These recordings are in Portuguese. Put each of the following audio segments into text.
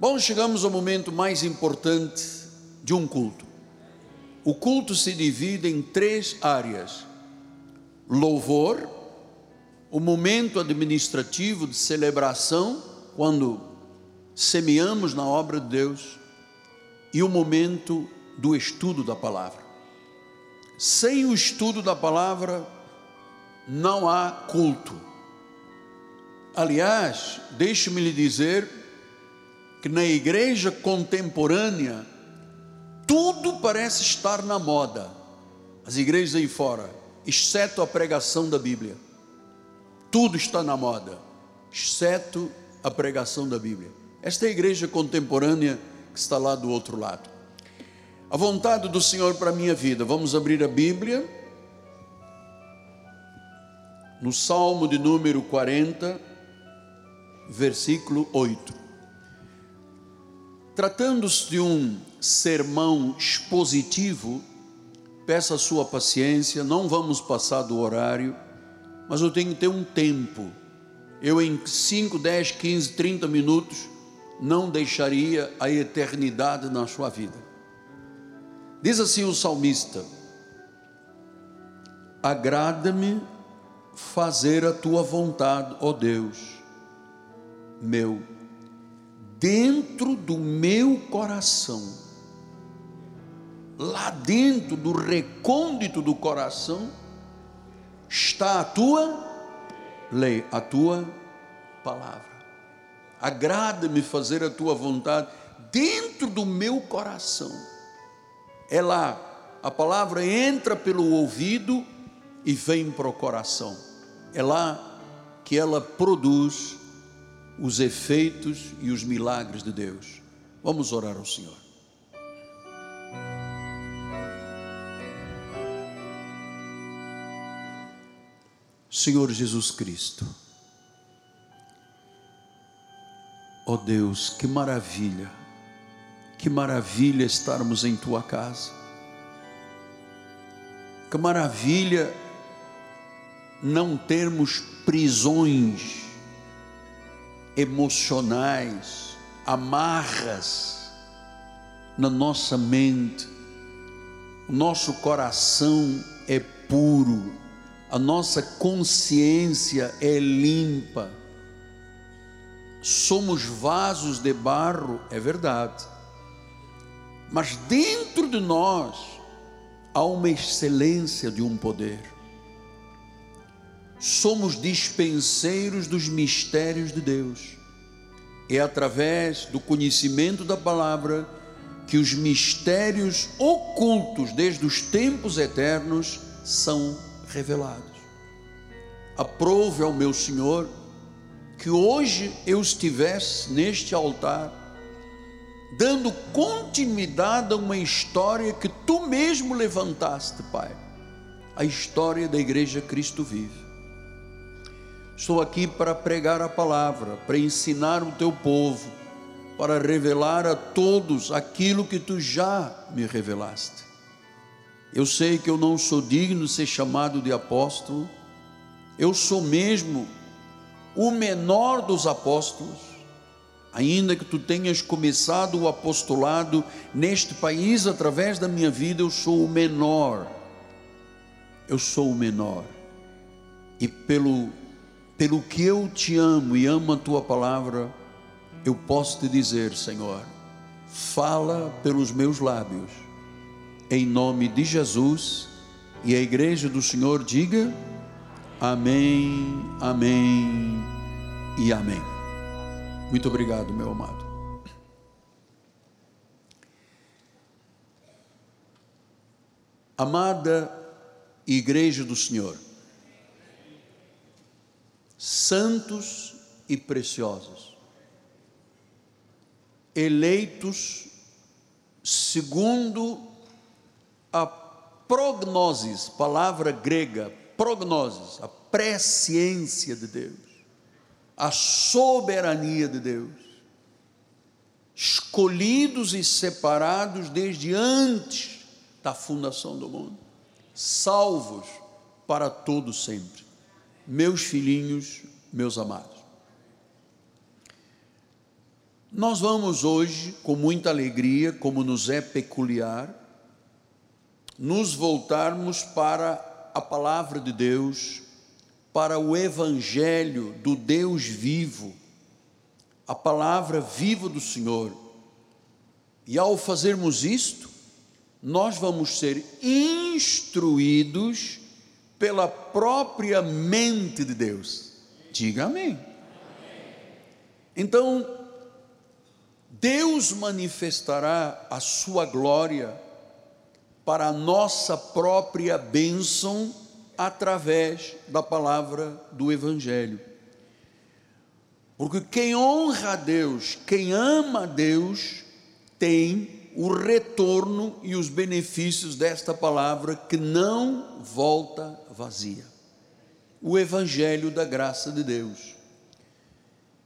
Bom, chegamos ao momento mais importante de um culto. O culto se divide em três áreas: louvor, o momento administrativo de celebração, quando semeamos na obra de Deus, e o momento do estudo da palavra. Sem o estudo da palavra, não há culto. Aliás, deixe-me lhe dizer que na igreja contemporânea tudo parece estar na moda. As igrejas aí fora, exceto a pregação da Bíblia. Tudo está na moda, exceto a pregação da Bíblia. Esta é a igreja contemporânea que está lá do outro lado. A vontade do Senhor para a minha vida. Vamos abrir a Bíblia. No Salmo de número 40, versículo 8. Tratando-se de um sermão expositivo, peço a sua paciência, não vamos passar do horário, mas eu tenho que ter um tempo. Eu, em 5, 10, 15, 30 minutos, não deixaria a eternidade na sua vida. Diz assim o salmista: Agrada-me fazer a tua vontade, ó Deus, meu dentro do meu coração, lá dentro do recôndito do coração, está a tua lei, a tua palavra. Agrada-me fazer a tua vontade dentro do meu coração. É lá, a palavra entra pelo ouvido e vem para o coração. É lá que ela produz os efeitos e os milagres de Deus. Vamos orar ao Senhor. Senhor Jesus Cristo, ó oh Deus, que maravilha, que maravilha estarmos em tua casa, que maravilha não termos prisões emocionais, amarras na nossa mente. O nosso coração é puro, a nossa consciência é limpa. Somos vasos de barro, é verdade. Mas dentro de nós há uma excelência de um poder somos dispenseiros dos mistérios de Deus. É através do conhecimento da palavra que os mistérios ocultos desde os tempos eternos são revelados. Aprove ao meu Senhor que hoje eu estivesse neste altar, dando continuidade a uma história que tu mesmo levantaste, Pai, a história da Igreja Cristo Vive Estou aqui para pregar a palavra, para ensinar o teu povo, para revelar a todos aquilo que tu já me revelaste. Eu sei que eu não sou digno de ser chamado de apóstolo, eu sou mesmo o menor dos apóstolos, ainda que tu tenhas começado o apostolado neste país através da minha vida, eu sou o menor. Eu sou o menor. E pelo pelo que eu te amo e amo a tua palavra, eu posso te dizer, Senhor, fala pelos meus lábios, em nome de Jesus, e a igreja do Senhor diga: Amém, Amém e Amém. Muito obrigado, meu amado. Amada Igreja do Senhor, santos e preciosos, eleitos segundo a prognosis, palavra grega, prognosis, a presciência de Deus, a soberania de Deus, escolhidos e separados desde antes da fundação do mundo, salvos para todo sempre meus filhinhos, meus amados. Nós vamos hoje, com muita alegria, como nos é peculiar, nos voltarmos para a palavra de Deus, para o Evangelho do Deus vivo, a palavra viva do Senhor. E ao fazermos isto, nós vamos ser instruídos pela própria mente de Deus. Diga amém. Então, Deus manifestará a sua glória para a nossa própria bênção através da palavra do Evangelho. Porque quem honra a Deus, quem ama a Deus, tem o retorno e os benefícios desta palavra que não volta vazia. O Evangelho da graça de Deus.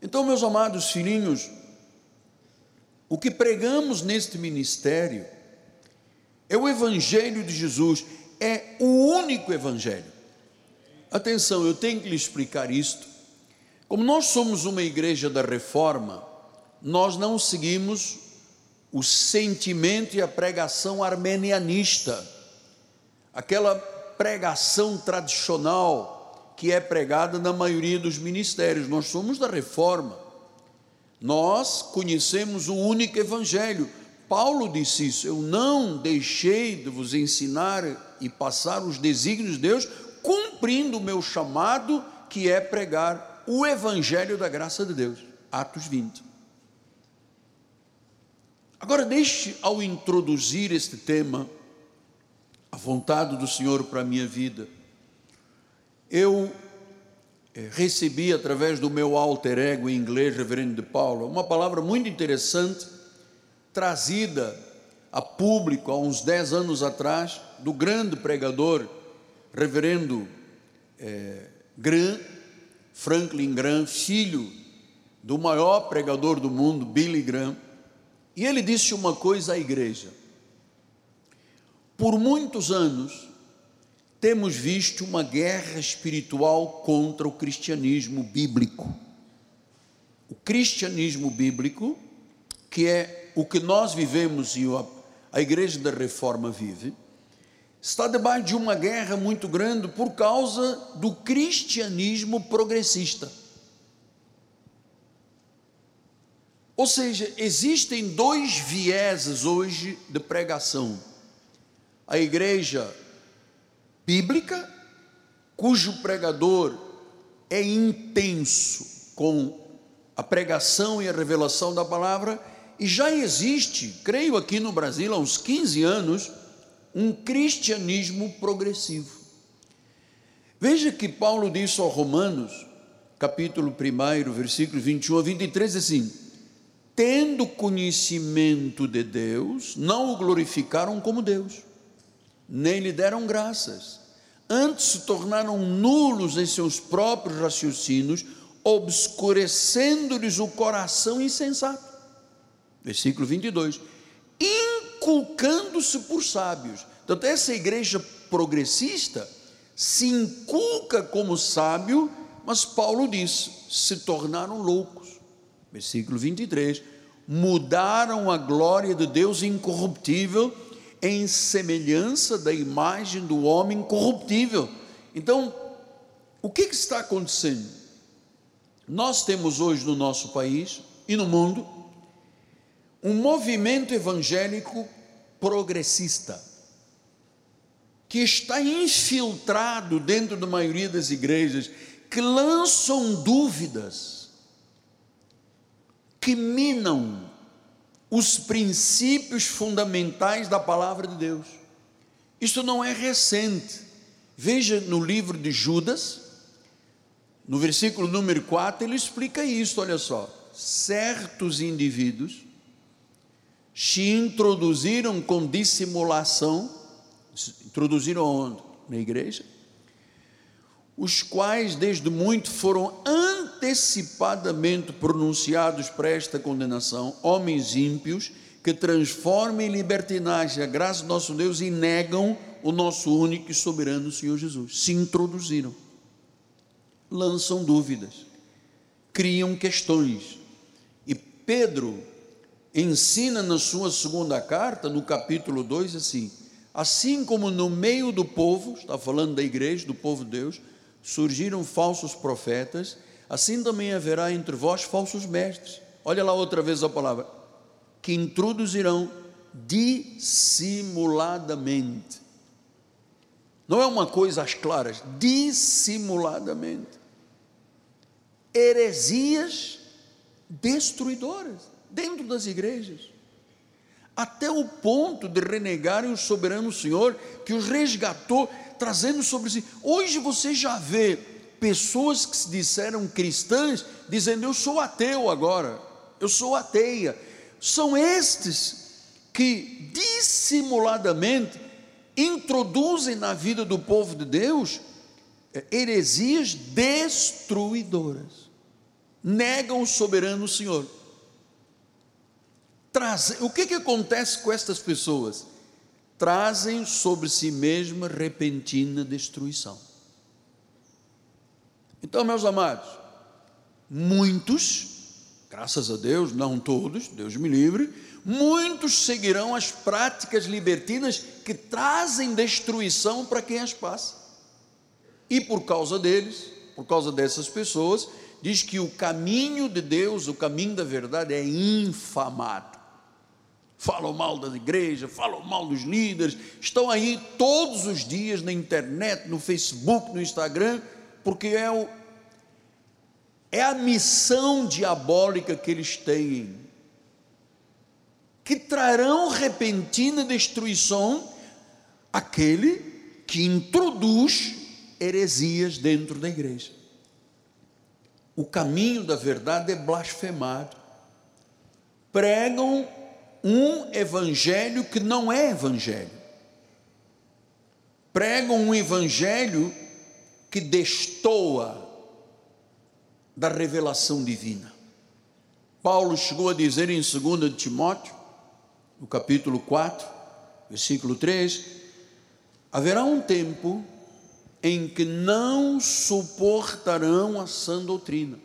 Então, meus amados filhinhos, o que pregamos neste ministério é o Evangelho de Jesus, é o único Evangelho. Atenção, eu tenho que lhe explicar isto. Como nós somos uma igreja da reforma, nós não seguimos o sentimento e a pregação armenianista, aquela pregação tradicional que é pregada na maioria dos ministérios. Nós somos da reforma. Nós conhecemos o único evangelho. Paulo disse isso: Eu não deixei de vos ensinar e passar os desígnios de Deus, cumprindo o meu chamado, que é pregar o evangelho da graça de Deus. Atos 20. Agora, deixe, ao introduzir este tema, a vontade do Senhor para a minha vida, eu é, recebi através do meu alter ego em inglês, Reverendo de Paulo, uma palavra muito interessante, trazida a público há uns 10 anos atrás, do grande pregador, Reverendo é, Franklin Graham, filho do maior pregador do mundo, Billy Graham, e ele disse uma coisa à igreja: por muitos anos, temos visto uma guerra espiritual contra o cristianismo bíblico. O cristianismo bíblico, que é o que nós vivemos e a Igreja da Reforma vive, está debaixo de uma guerra muito grande por causa do cristianismo progressista. Ou seja, existem dois vieses hoje de pregação. A igreja bíblica, cujo pregador é intenso com a pregação e a revelação da palavra, e já existe, creio aqui no Brasil há uns 15 anos, um cristianismo progressivo. Veja que Paulo disse aos Romanos, capítulo 1, versículos 21 a 23, assim: Tendo conhecimento de Deus, não o glorificaram como Deus nem lhe deram graças. Antes se tornaram nulos em seus próprios raciocínios, obscurecendo-lhes o coração insensato. Versículo 22. Inculcando-se por sábios. Então, essa igreja progressista se inculca como sábio, mas Paulo diz: se tornaram loucos. Versículo 23. Mudaram a glória de Deus incorruptível em semelhança da imagem do homem corruptível. Então, o que, que está acontecendo? Nós temos hoje no nosso país e no mundo um movimento evangélico progressista que está infiltrado dentro da maioria das igrejas, que lançam dúvidas, que minam os princípios fundamentais da palavra de Deus. Isto não é recente. Veja no livro de Judas, no versículo número 4, ele explica isso, olha só. Certos indivíduos se introduziram com dissimulação, introduziram onde? Na igreja, os quais desde muito foram antecipadamente pronunciados para esta condenação, homens ímpios que transformam em libertinagem a graça do nosso Deus e negam o nosso único e soberano Senhor Jesus. Se introduziram, lançam dúvidas, criam questões. E Pedro ensina na sua segunda carta, no capítulo 2, assim: assim como no meio do povo, está falando da igreja, do povo de Deus, surgiram falsos profetas, assim também haverá entre vós falsos mestres. Olha lá outra vez a palavra, que introduzirão dissimuladamente. Não é uma coisa às claras, dissimuladamente. Heresias destruidoras dentro das igrejas, até o ponto de renegarem o soberano Senhor que os resgatou, trazendo sobre si. Hoje você já vê pessoas que se disseram cristãs dizendo: Eu sou ateu agora, eu sou ateia. São estes que dissimuladamente introduzem na vida do povo de Deus é, heresias destruidoras, negam o soberano Senhor. Trazem, o que, que acontece com estas pessoas? Trazem sobre si mesma repentina destruição. Então, meus amados, muitos, graças a Deus, não todos, Deus me livre, muitos seguirão as práticas libertinas que trazem destruição para quem as passa. E por causa deles, por causa dessas pessoas, diz que o caminho de Deus, o caminho da verdade é infamado. Falam mal da igreja, falam mal dos líderes, estão aí todos os dias na internet, no Facebook, no Instagram, porque é, o, é a missão diabólica que eles têm que trarão repentina destruição aquele que introduz heresias dentro da igreja. O caminho da verdade é blasfemado. Pregam um evangelho que não é evangelho. Pregam um evangelho que destoa da revelação divina. Paulo chegou a dizer em 2 Timóteo no capítulo 4, versículo 3, haverá um tempo em que não suportarão a sã doutrina.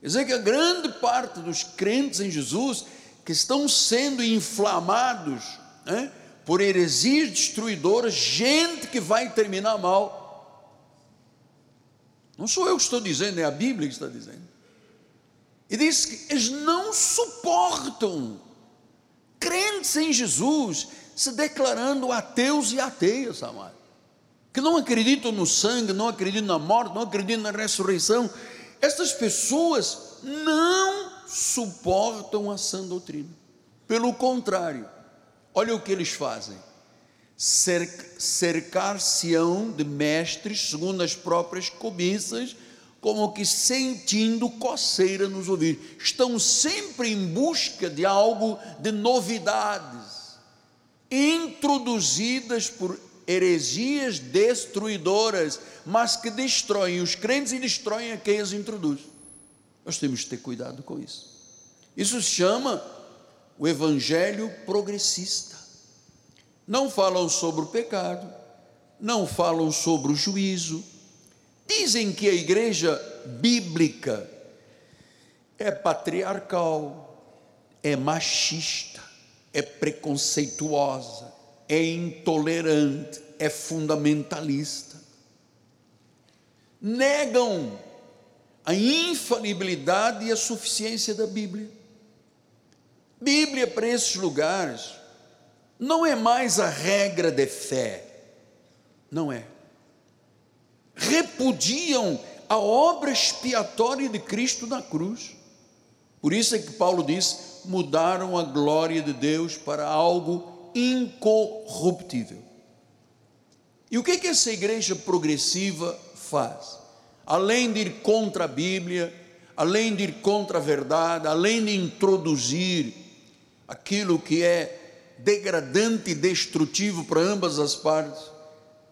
Quer dizer que a grande parte dos crentes em Jesus que estão sendo inflamados né, por heresias destruidoras, gente que vai terminar mal. Não sou eu que estou dizendo, é a Bíblia que está dizendo. E diz que eles não suportam crentes em Jesus, se declarando ateus e ateias, amado, que não acreditam no sangue, não acreditam na morte, não acreditam na ressurreição. Estas pessoas não suportam a sã doutrina. Pelo contrário, olha o que eles fazem: cercar-se-ão de mestres segundo as próprias cobiças como que sentindo coceira nos ouvidos. Estão sempre em busca de algo de novidades, introduzidas por heresias destruidoras, mas que destroem os crentes e destroem a quem as introduz. Nós temos que ter cuidado com isso. Isso se chama o evangelho progressista. Não falam sobre o pecado, não falam sobre o juízo, Dizem que a igreja bíblica é patriarcal, é machista, é preconceituosa, é intolerante, é fundamentalista. Negam a infalibilidade e a suficiência da Bíblia. Bíblia para esses lugares não é mais a regra de fé, não é repudiam a obra expiatória de Cristo na cruz. Por isso é que Paulo diz: mudaram a glória de Deus para algo incorruptível. E o que, é que essa igreja progressiva faz? Além de ir contra a Bíblia, além de ir contra a verdade, além de introduzir aquilo que é degradante e destrutivo para ambas as partes,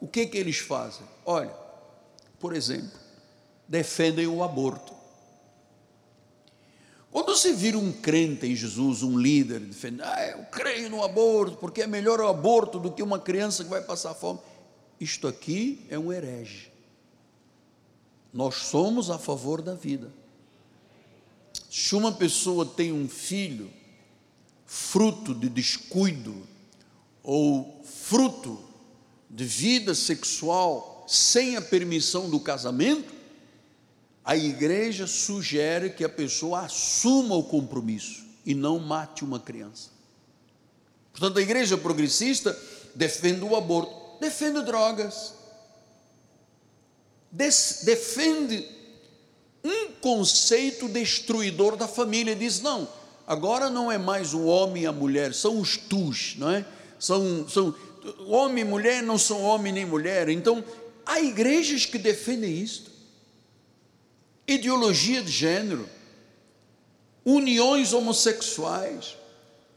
o que, que eles fazem? Olha, por exemplo, defendem o aborto. Quando você vira um crente em Jesus, um líder, defende, ah, eu creio no aborto, porque é melhor o aborto do que uma criança que vai passar fome. Isto aqui é um herege. Nós somos a favor da vida. Se uma pessoa tem um filho, fruto de descuido ou fruto de vida sexual sem a permissão do casamento, a igreja sugere que a pessoa assuma o compromisso e não mate uma criança. Portanto, a igreja progressista defende o aborto, defende drogas, defende um conceito destruidor da família. Diz: não, agora não é mais o homem e a mulher, são os tus, não é? São, são homem e mulher não são homem nem mulher. Então, há igrejas que defendem isto ideologia de gênero, uniões homossexuais,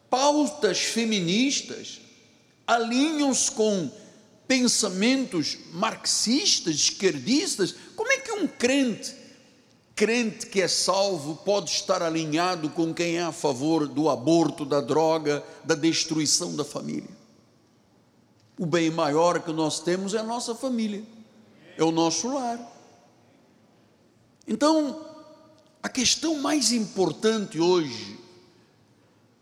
pautas feministas, alinham-se com pensamentos marxistas, esquerdistas. Como é que um crente, crente que é salvo, pode estar alinhado com quem é a favor do aborto, da droga, da destruição da família? O bem maior que nós temos é a nossa família, é o nosso lar. Então, a questão mais importante hoje,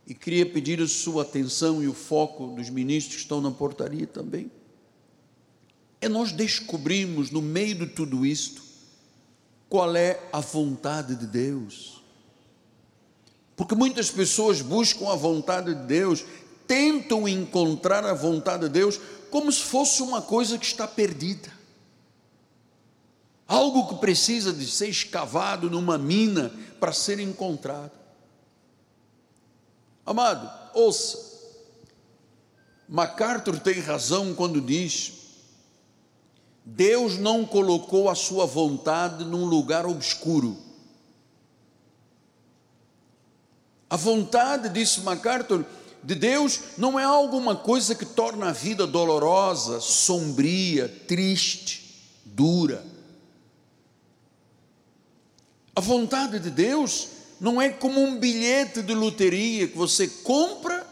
e queria pedir a sua atenção e o foco dos ministros que estão na portaria também, é nós descobrirmos no meio de tudo isto qual é a vontade de Deus. Porque muitas pessoas buscam a vontade de Deus, tentam encontrar a vontade de Deus como se fosse uma coisa que está perdida algo que precisa de ser escavado numa mina para ser encontrado. Amado, ouça, MacArthur tem razão quando diz: Deus não colocou a sua vontade num lugar obscuro. A vontade, disse MacArthur, de Deus não é alguma coisa que torna a vida dolorosa, sombria, triste, dura. A vontade de Deus não é como um bilhete de loteria que você compra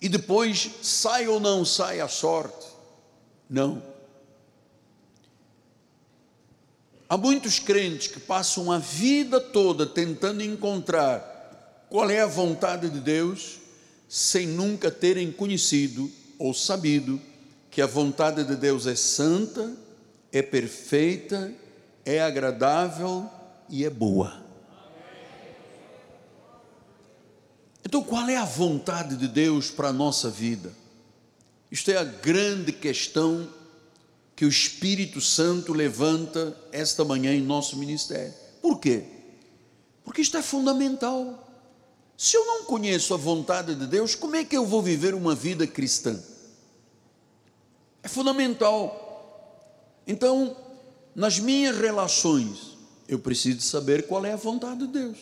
e depois sai ou não sai a sorte. Não. Há muitos crentes que passam a vida toda tentando encontrar qual é a vontade de Deus, sem nunca terem conhecido ou sabido que a vontade de Deus é santa, é perfeita, é agradável e é boa. Então, qual é a vontade de Deus para a nossa vida? Isto é a grande questão que o Espírito Santo levanta esta manhã em nosso ministério. Por quê? Porque isto é fundamental. Se eu não conheço a vontade de Deus, como é que eu vou viver uma vida cristã? É fundamental. Então, nas minhas relações, eu preciso saber qual é a vontade de Deus.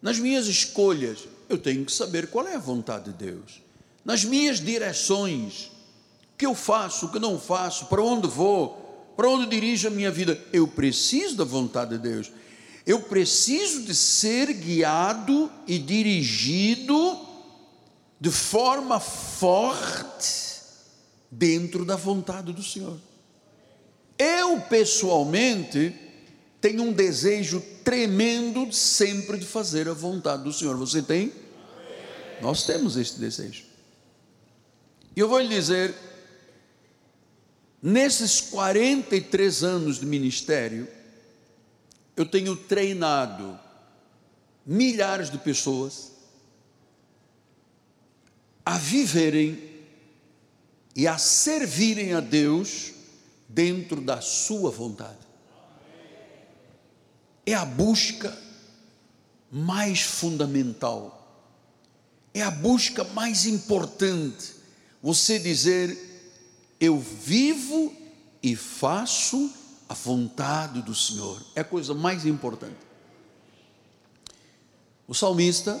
Nas minhas escolhas, eu tenho que saber qual é a vontade de Deus. Nas minhas direções, que eu faço, o que não faço, para onde vou, para onde dirijo a minha vida, eu preciso da vontade de Deus. Eu preciso de ser guiado e dirigido de forma forte dentro da vontade do Senhor. Eu pessoalmente tem um desejo tremendo sempre de fazer a vontade do Senhor. Você tem? Nós temos este desejo. E eu vou lhe dizer, nesses 43 anos de ministério, eu tenho treinado milhares de pessoas a viverem e a servirem a Deus dentro da sua vontade é a busca mais fundamental, é a busca mais importante. Você dizer, eu vivo e faço a vontade do Senhor, é a coisa mais importante. O salmista,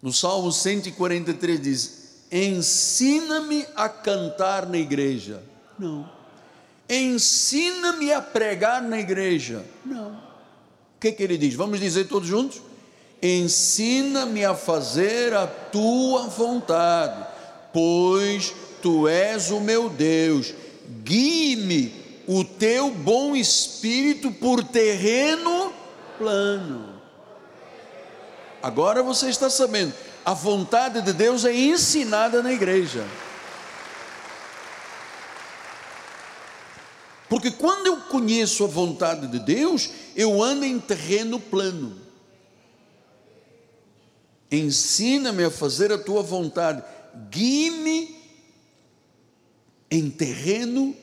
no Salmo 143, diz: Ensina-me a cantar na igreja. Não. Ensina-me a pregar na igreja. Não. O que, que ele diz? Vamos dizer todos juntos? Ensina-me a fazer a tua vontade, pois tu és o meu Deus. Guie-me o teu bom espírito por terreno plano. Agora você está sabendo, a vontade de Deus é ensinada na igreja. Porque quando eu conheço a vontade de Deus, eu ando em terreno plano. Ensina-me a fazer a tua vontade. Guie-me em terreno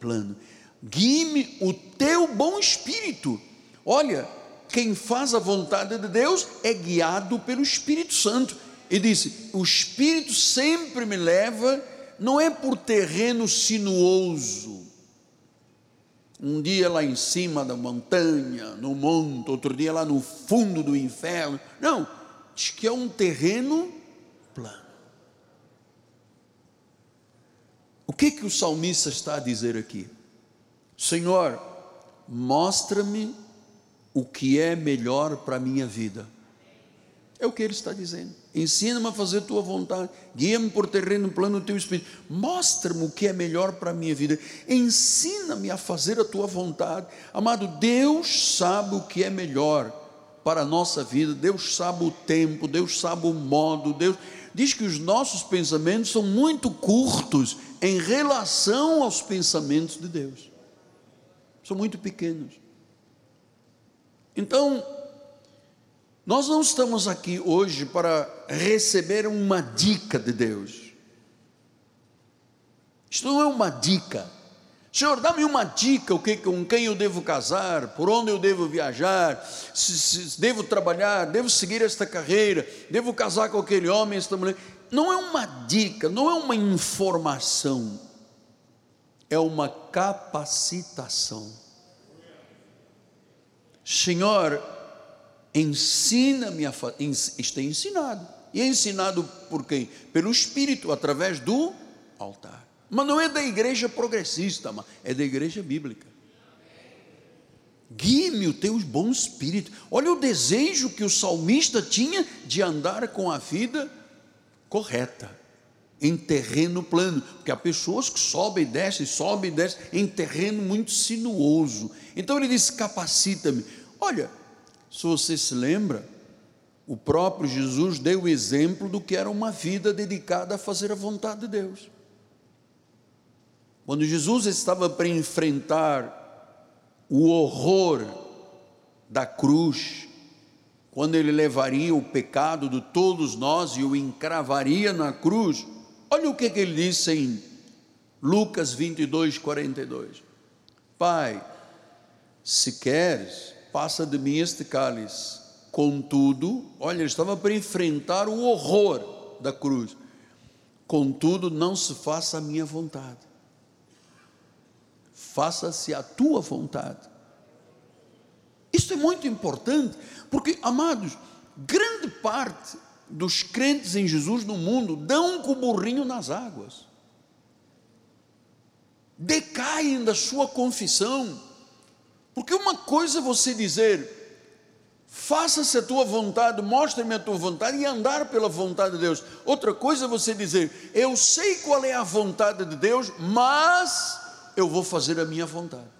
plano. Guie-me o teu bom espírito. Olha, quem faz a vontade de Deus é guiado pelo Espírito Santo. E disse: O Espírito sempre me leva, não é por terreno sinuoso, um dia lá em cima da montanha, no monte, outro dia lá no fundo do inferno. Não, diz que é um terreno plano. O que que o salmista está a dizer aqui? Senhor, mostra-me o que é melhor para a minha vida. É o que ele está dizendo. Ensina-me a fazer a tua vontade. Guia-me por terreno plano do teu espírito. Mostra-me o que é melhor para a minha vida. Ensina-me a fazer a tua vontade. Amado, Deus sabe o que é melhor para a nossa vida. Deus sabe o tempo, Deus sabe o modo. Deus diz que os nossos pensamentos são muito curtos em relação aos pensamentos de Deus. São muito pequenos. Então, nós não estamos aqui hoje para receber uma dica de Deus. Isto não é uma dica. Senhor, dá-me uma dica, o que, com quem eu devo casar, por onde eu devo viajar, se, se, devo trabalhar, devo seguir esta carreira, devo casar com aquele homem, esta mulher. Não é uma dica, não é uma informação, é uma capacitação. Senhor, ensina-me a fazer. Isto é ensinado. E é ensinado por quem? Pelo Espírito, através do altar. Mas não é da igreja progressista, mas é da igreja bíblica. Guie-me o teu bom espírito. Olha o desejo que o salmista tinha de andar com a vida correta, em terreno plano, porque há pessoas que sobem e descem, sobem e descem, em terreno muito sinuoso. Então ele disse: capacita-me. Olha, se você se lembra, o próprio Jesus deu o exemplo do que era uma vida dedicada a fazer a vontade de Deus. Quando Jesus estava para enfrentar o horror da cruz, quando ele levaria o pecado de todos nós e o encravaria na cruz, olha o que, que ele disse em Lucas 22, 42. Pai, se queres, passa de mim este cálice. Contudo, olha, ele estava para enfrentar o horror da cruz. Contudo, não se faça a minha vontade, faça-se a tua vontade. Isso é muito importante, porque, amados, grande parte dos crentes em Jesus no mundo dão o burrinho nas águas, decaem da sua confissão, porque uma coisa é você dizer, faça-se a tua vontade, mostre-me a tua vontade e andar pela vontade de Deus. Outra coisa é você dizer, eu sei qual é a vontade de Deus, mas eu vou fazer a minha vontade.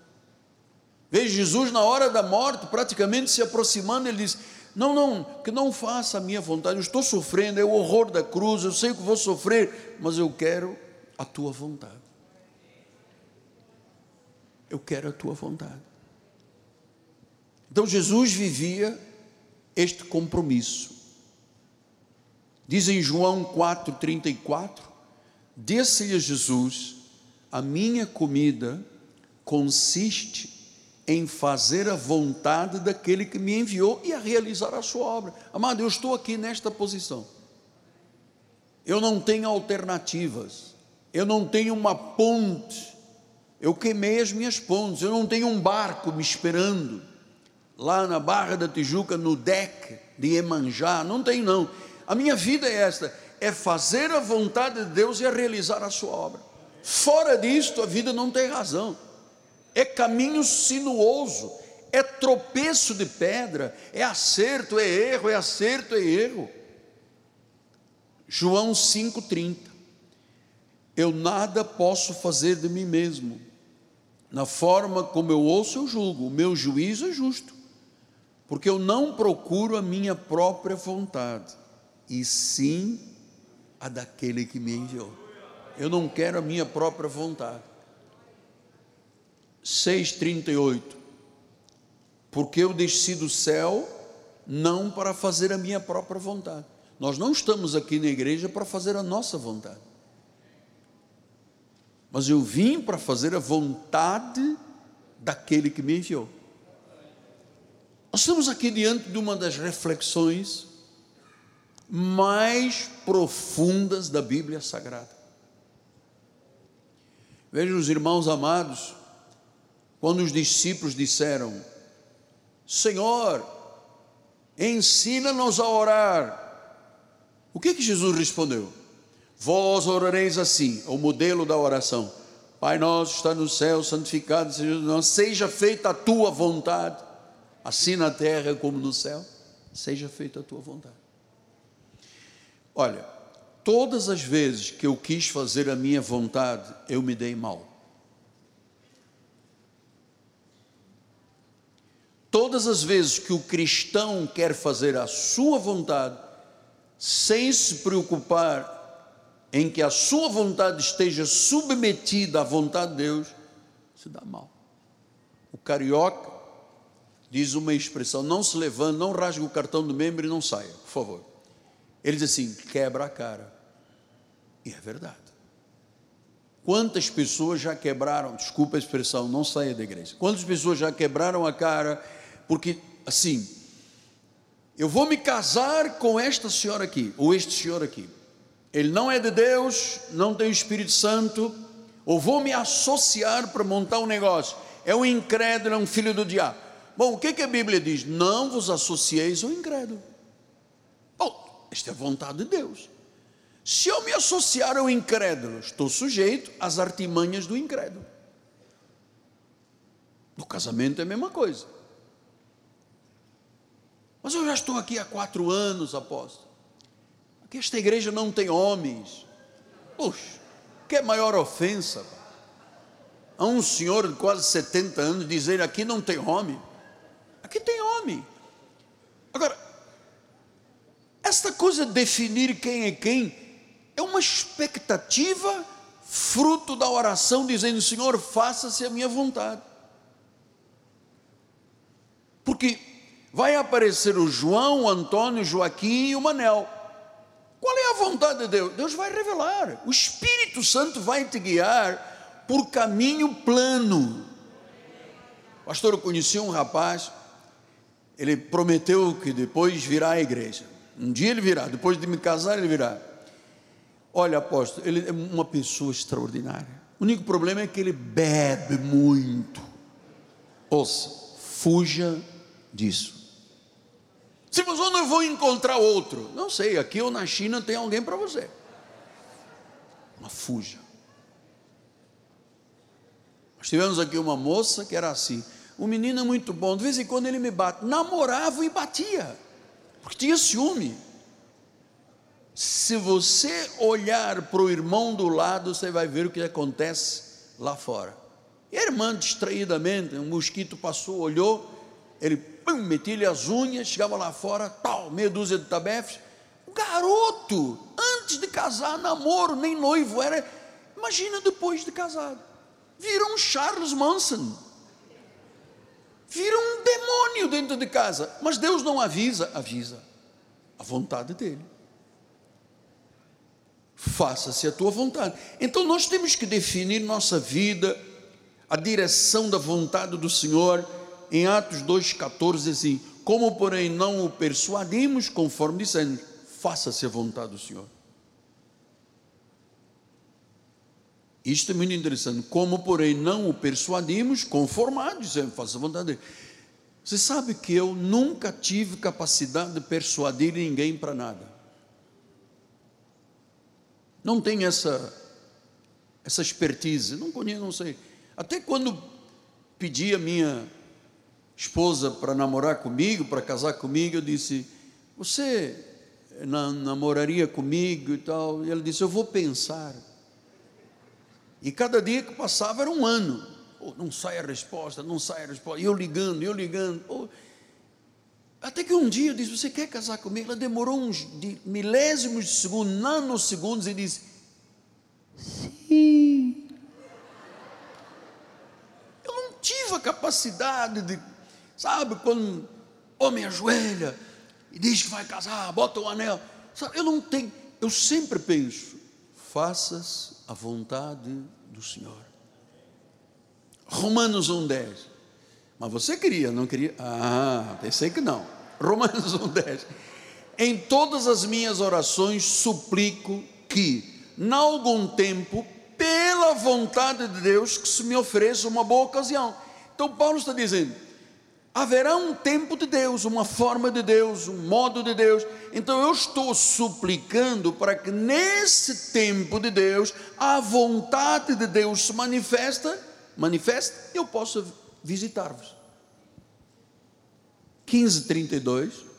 Veja Jesus na hora da morte, praticamente se aproximando, ele diz: Não, não, que não faça a minha vontade, eu estou sofrendo, é o horror da cruz, eu sei que vou sofrer, mas eu quero a tua vontade. Eu quero a tua vontade. Então Jesus vivia este compromisso. Diz em João 4,34: Disse-lhe Jesus: A minha comida consiste em fazer a vontade daquele que me enviou e a realizar a sua obra. Amado, eu estou aqui nesta posição. Eu não tenho alternativas. Eu não tenho uma ponte. Eu queimei as minhas pontes. Eu não tenho um barco me esperando lá na Barra da Tijuca, no deck de Emanjá, não tem não. A minha vida é esta, é fazer a vontade de Deus e a realizar a sua obra. Fora disto, a vida não tem razão. É caminho sinuoso, é tropeço de pedra, é acerto, é erro, é acerto, é erro. João 5,30 Eu nada posso fazer de mim mesmo, na forma como eu ouço, eu julgo, o meu juízo é justo porque eu não procuro a minha própria vontade, e sim a daquele que me enviou. Eu não quero a minha própria vontade. 6,38 Porque eu desci do céu não para fazer a minha própria vontade. Nós não estamos aqui na igreja para fazer a nossa vontade. Mas eu vim para fazer a vontade daquele que me enviou. Nós estamos aqui diante de uma das reflexões mais profundas da Bíblia Sagrada. Vejam os irmãos amados, quando os discípulos disseram: Senhor, ensina-nos a orar. O que que Jesus respondeu? Vós orareis assim, o modelo da oração. Pai nosso está no céu, santificado seja, não, seja feita a tua vontade, assim na terra como no céu, seja feita a tua vontade. Olha, todas as vezes que eu quis fazer a minha vontade, eu me dei mal. Todas as vezes que o cristão quer fazer a sua vontade, sem se preocupar em que a sua vontade esteja submetida à vontade de Deus, se dá mal. O carioca diz uma expressão: não se levanta, não rasgue o cartão do membro e não saia, por favor. Ele diz assim: quebra a cara. E é verdade. Quantas pessoas já quebraram, desculpa a expressão, não saia da igreja. Quantas pessoas já quebraram a cara porque assim, eu vou me casar com esta senhora aqui, ou este senhor aqui ele não é de Deus, não tem o Espírito Santo, ou vou me associar para montar um negócio, é um incrédulo, é um filho do diabo. Bom, o que, que a Bíblia diz? Não vos associeis ao incrédulo. Bom, esta é a vontade de Deus. Se eu me associar ao incrédulo, estou sujeito às artimanhas do incrédulo. No casamento é a mesma coisa. Mas eu já estou aqui há quatro anos, apóstolo que esta igreja não tem homens. Puxa, que maior ofensa a um senhor de quase 70 anos dizer aqui não tem homem. Aqui tem homem. Agora, esta coisa de definir quem é quem é uma expectativa fruto da oração dizendo: Senhor, faça-se a minha vontade. Porque vai aparecer o João, o Antônio, o Joaquim e o Manel. Qual é a vontade de Deus? Deus vai revelar. O Espírito Santo vai te guiar por caminho plano. Pastor, eu conheci um rapaz, ele prometeu que depois virá à igreja. Um dia ele virá, depois de me casar ele virá. Olha, apóstolo, ele é uma pessoa extraordinária. O único problema é que ele bebe muito. Ouça, fuja disso. Se você não vou encontrar outro, não sei, aqui ou na China tem alguém para você. Mas fuja. Nós tivemos aqui uma moça que era assim. O menino é muito bom, de vez em quando ele me bate. Namorava e batia, porque tinha ciúme. Se você olhar para o irmão do lado, você vai ver o que acontece lá fora. E a irmã, distraidamente, um mosquito passou, olhou, ele pum, metia-lhe as unhas, chegava lá fora, tal, meia dúzia de tabefes. O garoto, antes de casar, namoro, nem noivo era. Imagina depois de casado. Vira um Charles Manson. Vira um demônio dentro de casa. Mas Deus não avisa, avisa. A vontade dele. Faça-se a tua vontade. Então nós temos que definir nossa vida, a direção da vontade do Senhor em Atos 2,14 assim: Como, porém, não o persuadimos, conforme dizendo, faça-se a vontade do Senhor. Isto é muito interessante. Como, porém, não o persuadimos, conformado, dizendo, faça a vontade dele. Você sabe que eu nunca tive capacidade de persuadir ninguém para nada. Não tenho essa, essa expertise, não conheço, não sei. Até quando pedi a minha esposa para namorar comigo, para casar comigo, eu disse: Você namoraria comigo e tal? E ela disse: Eu vou pensar. E cada dia que passava era um ano. Não sai a resposta, não sai a resposta. E eu ligando, eu ligando. Até que um dia eu disse: Você quer casar comigo? Ela demorou uns milésimos de segundo, nanosegundos, e disse: Sim. Eu não tive a capacidade de, sabe, quando homem ajoelha e diz que vai casar, bota o anel. Sabe, eu não tenho, eu sempre penso: faças a vontade do Senhor. Romanos 1,10. Mas você queria, não queria? Ah, pensei que não. Romanos 1,10. Em todas as minhas orações suplico que, em algum tempo, pela vontade de Deus, que se me ofereça uma boa ocasião. Então Paulo está dizendo: haverá um tempo de Deus, uma forma de Deus, um modo de Deus. Então eu estou suplicando para que nesse tempo de Deus a vontade de Deus se manifesta, manifeste, e eu possa visitar-vos. 15:32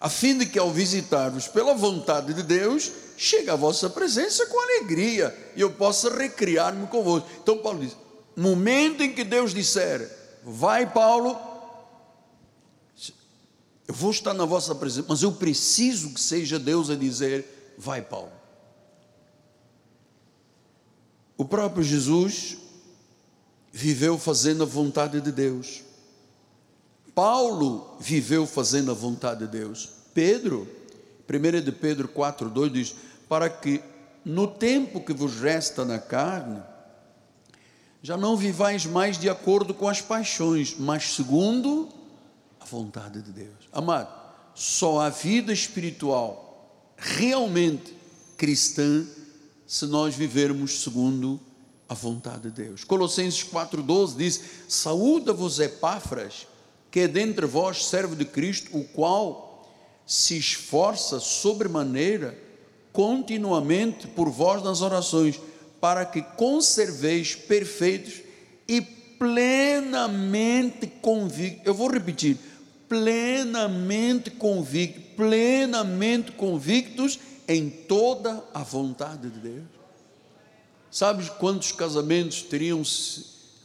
a fim de que ao visitar-vos pela vontade de Deus, chegue a vossa presença com alegria e eu possa recriar-me convosco. Então Paulo diz: momento em que Deus disser, vai Paulo, eu vou estar na vossa presença, mas eu preciso que seja Deus a dizer: vai, Paulo. O próprio Jesus viveu fazendo a vontade de Deus. Paulo viveu fazendo a vontade de Deus. Pedro, 1 de Pedro 4,2 diz: Para que no tempo que vos resta na carne, já não vivais mais de acordo com as paixões, mas segundo a vontade de Deus. Amado, só a vida espiritual realmente cristã se nós vivermos segundo a vontade de Deus. Colossenses 4,12 diz: Saúda-vos, Epáfras, que é dentre vós servo de Cristo, o qual se esforça sobremaneira continuamente por vós nas orações, para que conserveis perfeitos e plenamente convictos. Eu vou repetir: plenamente convictos, plenamente convictos em toda a vontade de Deus. Sabes quantos casamentos teriam,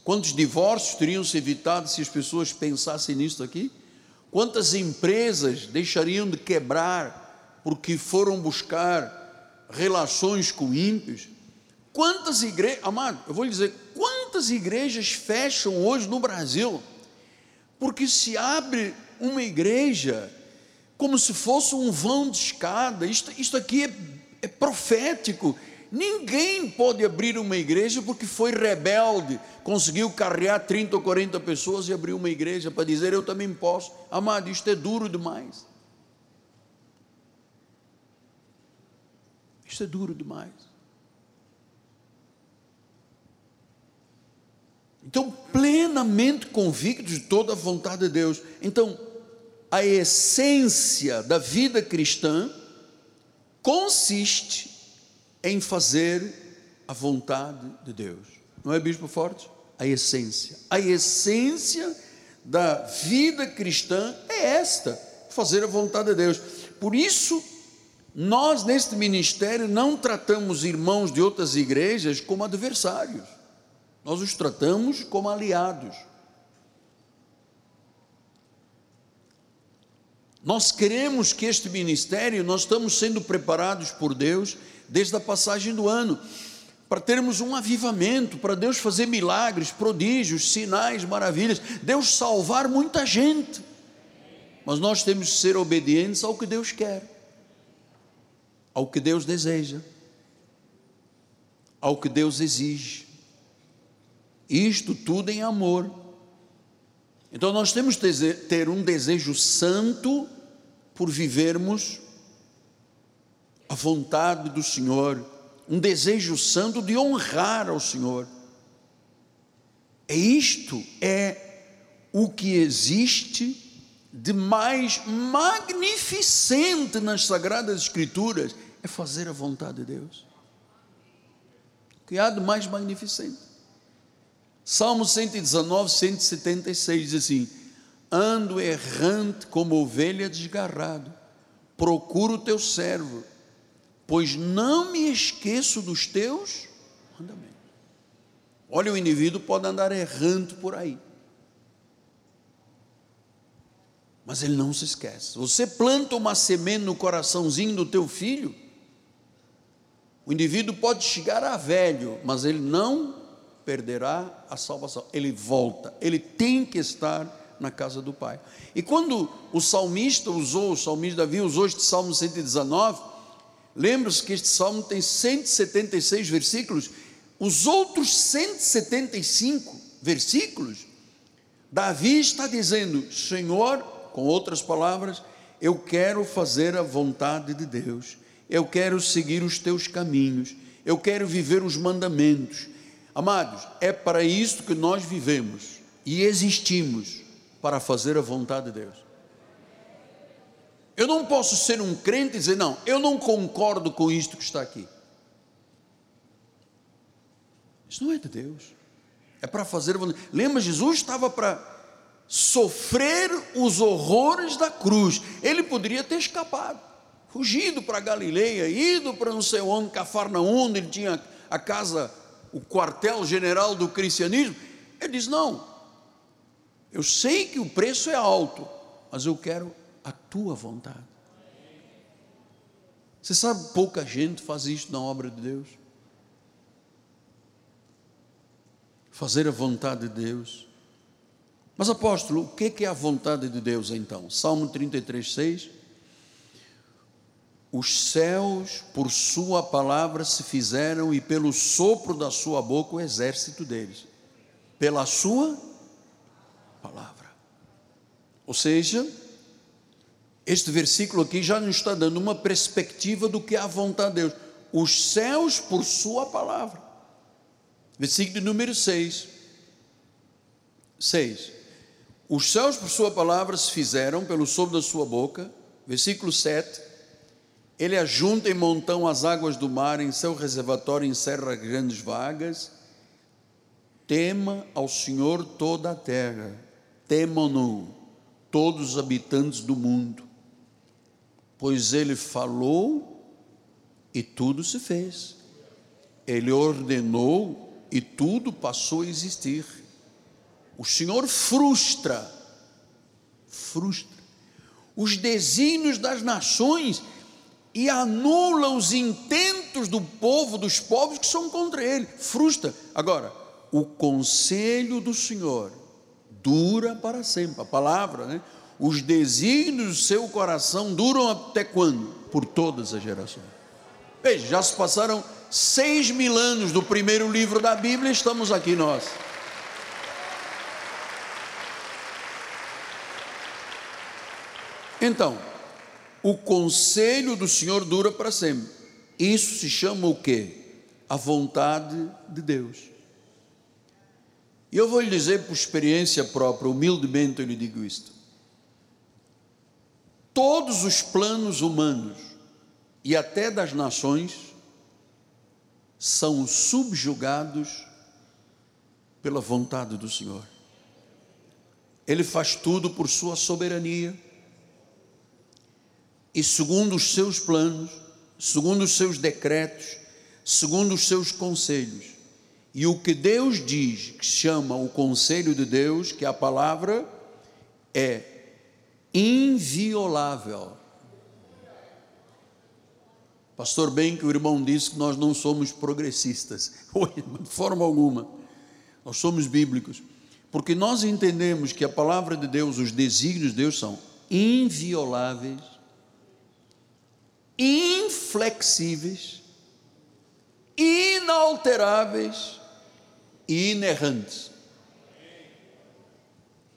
quantos divórcios teriam se evitado se as pessoas pensassem nisso aqui? Quantas empresas deixariam de quebrar porque foram buscar relações com ímpios? Quantas igrejas, amado, eu vou lhe dizer, quantas igrejas fecham hoje no Brasil? Porque se abre uma igreja como se fosse um vão de escada. Isto, isto aqui é, é profético. Ninguém pode abrir uma igreja porque foi rebelde, conseguiu carregar 30 ou 40 pessoas e abrir uma igreja para dizer eu também posso. Amado, isto é duro demais. Isto é duro demais. Então, plenamente convictos de toda a vontade de Deus. Então, a essência da vida cristã consiste em fazer a vontade de Deus. Não é, Bispo Forte? A essência. A essência da vida cristã é esta: fazer a vontade de Deus. Por isso, nós neste ministério não tratamos irmãos de outras igrejas como adversários, nós os tratamos como aliados. Nós queremos que este ministério, nós estamos sendo preparados por Deus desde a passagem do ano, para termos um avivamento, para Deus fazer milagres, prodígios, sinais, maravilhas, Deus salvar muita gente. Mas nós temos que ser obedientes ao que Deus quer, ao que Deus deseja, ao que Deus exige. Isto tudo em amor. Então nós temos que ter um desejo santo por vivermos a vontade do Senhor, um desejo santo de honrar ao Senhor. É isto é o que existe de mais magnificente nas sagradas escrituras, é fazer a vontade de Deus. O que há de mais magnificente? Salmo 119, 176 diz assim: ando errante como ovelha desgarrado, procuro o teu servo, pois não me esqueço dos teus mandamentos. Olha, o indivíduo pode andar errante por aí. Mas ele não se esquece. Você planta uma semente no coraçãozinho do teu filho, o indivíduo pode chegar a velho, mas ele não perderá a salvação. Ele volta, ele tem que estar na casa do Pai. E quando o salmista usou, o salmista Davi usou este Salmo 119, lembra-se que este salmo tem 176 versículos, os outros 175 versículos, Davi está dizendo: Senhor, com outras palavras, eu quero fazer a vontade de Deus eu quero seguir os teus caminhos, eu quero viver os mandamentos. Amados, é para isso que nós vivemos e existimos para fazer a vontade de Deus. Eu não posso ser um crente e dizer, não, eu não concordo com isto que está aqui. Isso não é de Deus. É para fazer a vontade. Lembra, Jesus estava para sofrer os horrores da cruz. Ele poderia ter escapado fugido para Galileia, ido para não sei onde, Cafarnaum, ele tinha a casa, o quartel-general do cristianismo. Ele diz: Não, eu sei que o preço é alto, mas eu quero a tua vontade. Você sabe, pouca gente faz isto na obra de Deus. Fazer a vontade de Deus. Mas apóstolo, o que é a vontade de Deus então? Salmo 33, 6 os céus, por sua palavra, se fizeram, e pelo sopro da sua boca, o exército deles. Pela sua palavra. Ou seja, este versículo aqui já nos está dando uma perspectiva do que é a vontade de Deus. Os céus, por sua palavra. Versículo número 6. 6. Os céus, por sua palavra, se fizeram, pelo sopro da sua boca. Versículo 7 ele ajunta em montão as águas do mar, em seu reservatório encerra grandes vagas. Tema ao Senhor toda a terra, temam-no todos os habitantes do mundo, pois ele falou e tudo se fez, ele ordenou e tudo passou a existir. O Senhor frustra, frustra os desígnios das nações e anula os intentos do povo, dos povos que são contra ele, frustra. Agora, o conselho do Senhor dura para sempre, a palavra, né? Os desígnios do seu coração duram até quando? Por todas as gerações. Veja, já se passaram seis mil anos do primeiro livro da Bíblia, estamos aqui nós. Então, o conselho do Senhor dura para sempre. Isso se chama o quê? A vontade de Deus. E eu vou lhe dizer por experiência própria, humildemente eu lhe digo isto. Todos os planos humanos e até das nações são subjugados pela vontade do Senhor. Ele faz tudo por sua soberania e segundo os seus planos, segundo os seus decretos, segundo os seus conselhos. E o que Deus diz, que chama o conselho de Deus, que é a palavra, é inviolável. Pastor bem que o irmão disse que nós não somos progressistas, de forma alguma. Nós somos bíblicos, porque nós entendemos que a palavra de Deus, os desígnios de Deus são invioláveis inflexíveis, inalteráveis e inerrantes.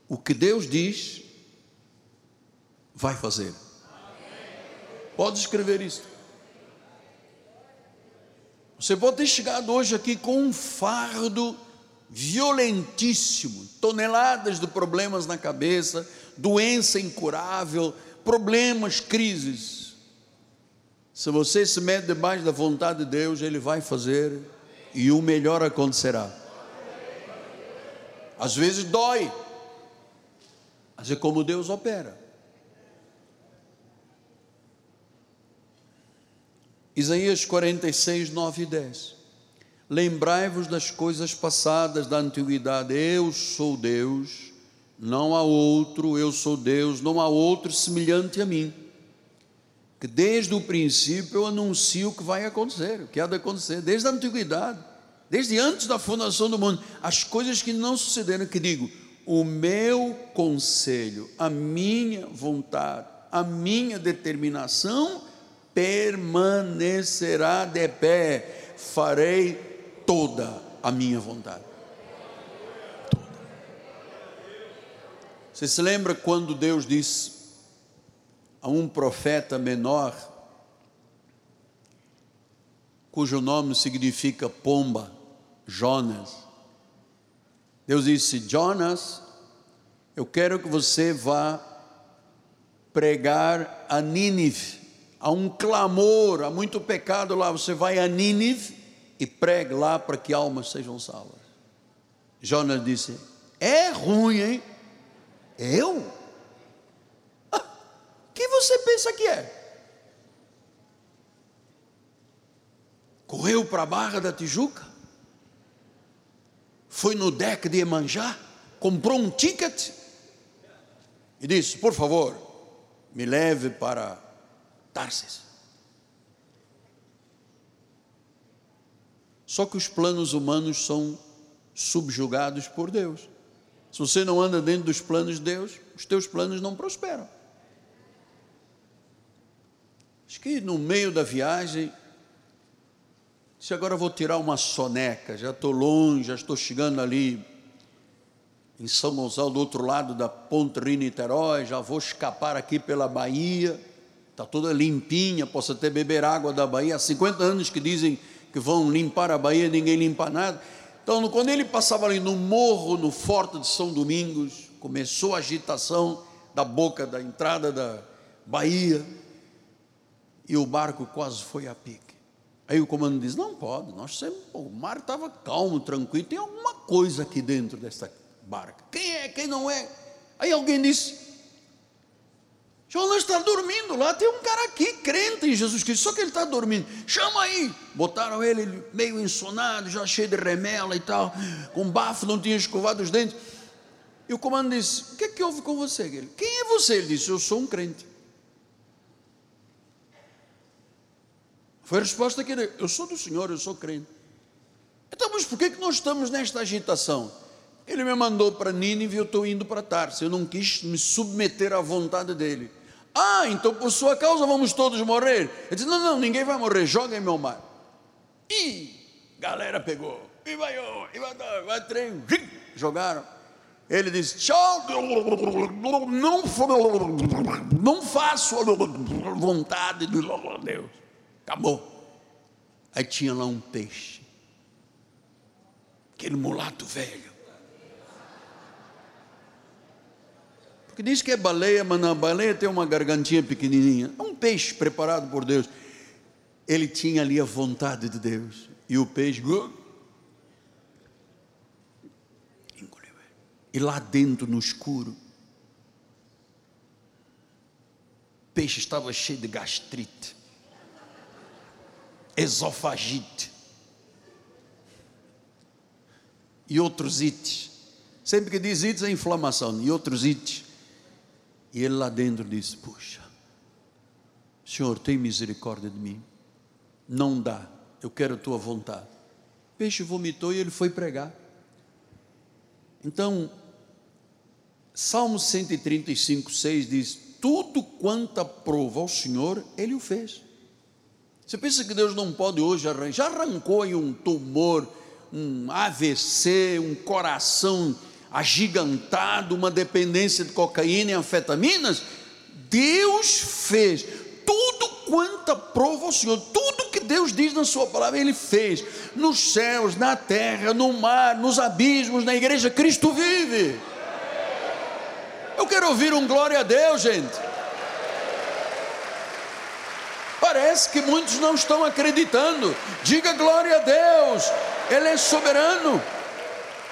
O que Deus diz, vai fazer. Pode escrever isso. Você pode ter chegado hoje aqui com um fardo violentíssimo, toneladas de problemas na cabeça, doença incurável, problemas, crises. Se você se mete debaixo da vontade de Deus, Ele vai fazer e o melhor acontecerá. Às vezes dói, mas é como Deus opera. Isaías 46, 9 e 10. Lembrai-vos das coisas passadas da antiguidade, eu sou Deus, não há outro, eu sou Deus, não há outro semelhante a mim. Que desde o princípio eu anuncio o que vai acontecer, o que há de acontecer, desde a antiguidade, desde antes da fundação do mundo, as coisas que não sucederam, que digo, o meu conselho, a minha vontade, a minha determinação permanecerá de pé, farei toda a minha vontade. Toda. Você se lembra quando Deus disse a um profeta menor, cujo nome significa pomba, Jonas, Deus disse: Jonas, eu quero que você vá pregar a Nínive. Há um clamor, há muito pecado lá. Você vai a Nínive e pregue lá para que almas sejam salvas. Jonas disse: É ruim, hein? Eu? Ah, quem você pensa que é? Correu para a Barra da Tijuca? Foi no deck de Emanjá, comprou um ticket e disse: Por favor, me leve para Tarsis. Só que os planos humanos são subjugados por Deus. Se você não anda dentro dos planos de Deus, os teus planos não prosperam. Acho que no meio da viagem, se agora vou tirar uma soneca, já estou longe, já estou chegando ali em São Gonçalo, do outro lado da Ponte Rio-Niterói, já vou escapar aqui pela Bahia, está toda limpinha, posso até beber água da Bahia. Há 50 anos que dizem que vão limpar a Bahia, ninguém limpa nada. Então, quando ele passava ali no morro, no Forte de São Domingos, começou a agitação da boca da entrada da Bahia, e o barco quase foi a pique. Aí o comando diz: Não pode, nós sempre, o mar estava calmo, tranquilo, tem alguma coisa aqui dentro dessa barca. Quem é, quem não é? Aí alguém disse: Jonas está dormindo lá, tem um cara aqui, crente em Jesus Cristo, só que ele está dormindo. Chama aí. Botaram ele meio ensonado, já cheio de remela e tal, com bafo, não tinha escovado os dentes. E o comando disse: O que é que houve com você? Ele, Quem é você? Ele disse: Eu sou um crente. Foi a resposta que ele, eu sou do Senhor, eu sou crente. Então, mas por que, que nós estamos nesta agitação? Ele me mandou para Nínive e eu estou indo para Tarso. Eu não quis me submeter à vontade dele. Ah, então por sua causa vamos todos morrer? Ele disse: Não, não, ninguém vai morrer, joga em meu mar. E galera pegou, e vai, e vai, vai trem, jogaram. Ele disse: Tchau, não, não faço a vontade de Deus. Acabou. Aí tinha lá um peixe. Aquele mulato velho. Porque diz que é baleia, mas na baleia tem uma gargantinha pequenininha. É um peixe preparado por Deus. Ele tinha ali a vontade de Deus. E o peixe. Engoliu ele. E lá dentro, no escuro, o peixe estava cheio de gastrite esofagite e outros ites. Sempre que diz ites é inflamação e outros ites. E ele lá dentro disse: Puxa, Senhor, tem misericórdia de mim. Não dá, eu quero a tua vontade. O peixe vomitou e ele foi pregar. Então, Salmo 135, 6 diz: Tudo quanto aprova ao Senhor, ele o fez. Você pensa que Deus não pode hoje arranjar? Arrancou aí um tumor, um AVC, um coração agigantado, uma dependência de cocaína e anfetaminas? Deus fez tudo quanto aprova o Senhor, tudo que Deus diz na Sua palavra, Ele fez, nos céus, na terra, no mar, nos abismos, na igreja, Cristo vive. Eu quero ouvir um glória a Deus, gente. Parece que muitos não estão acreditando. Diga glória a Deus, Ele é soberano.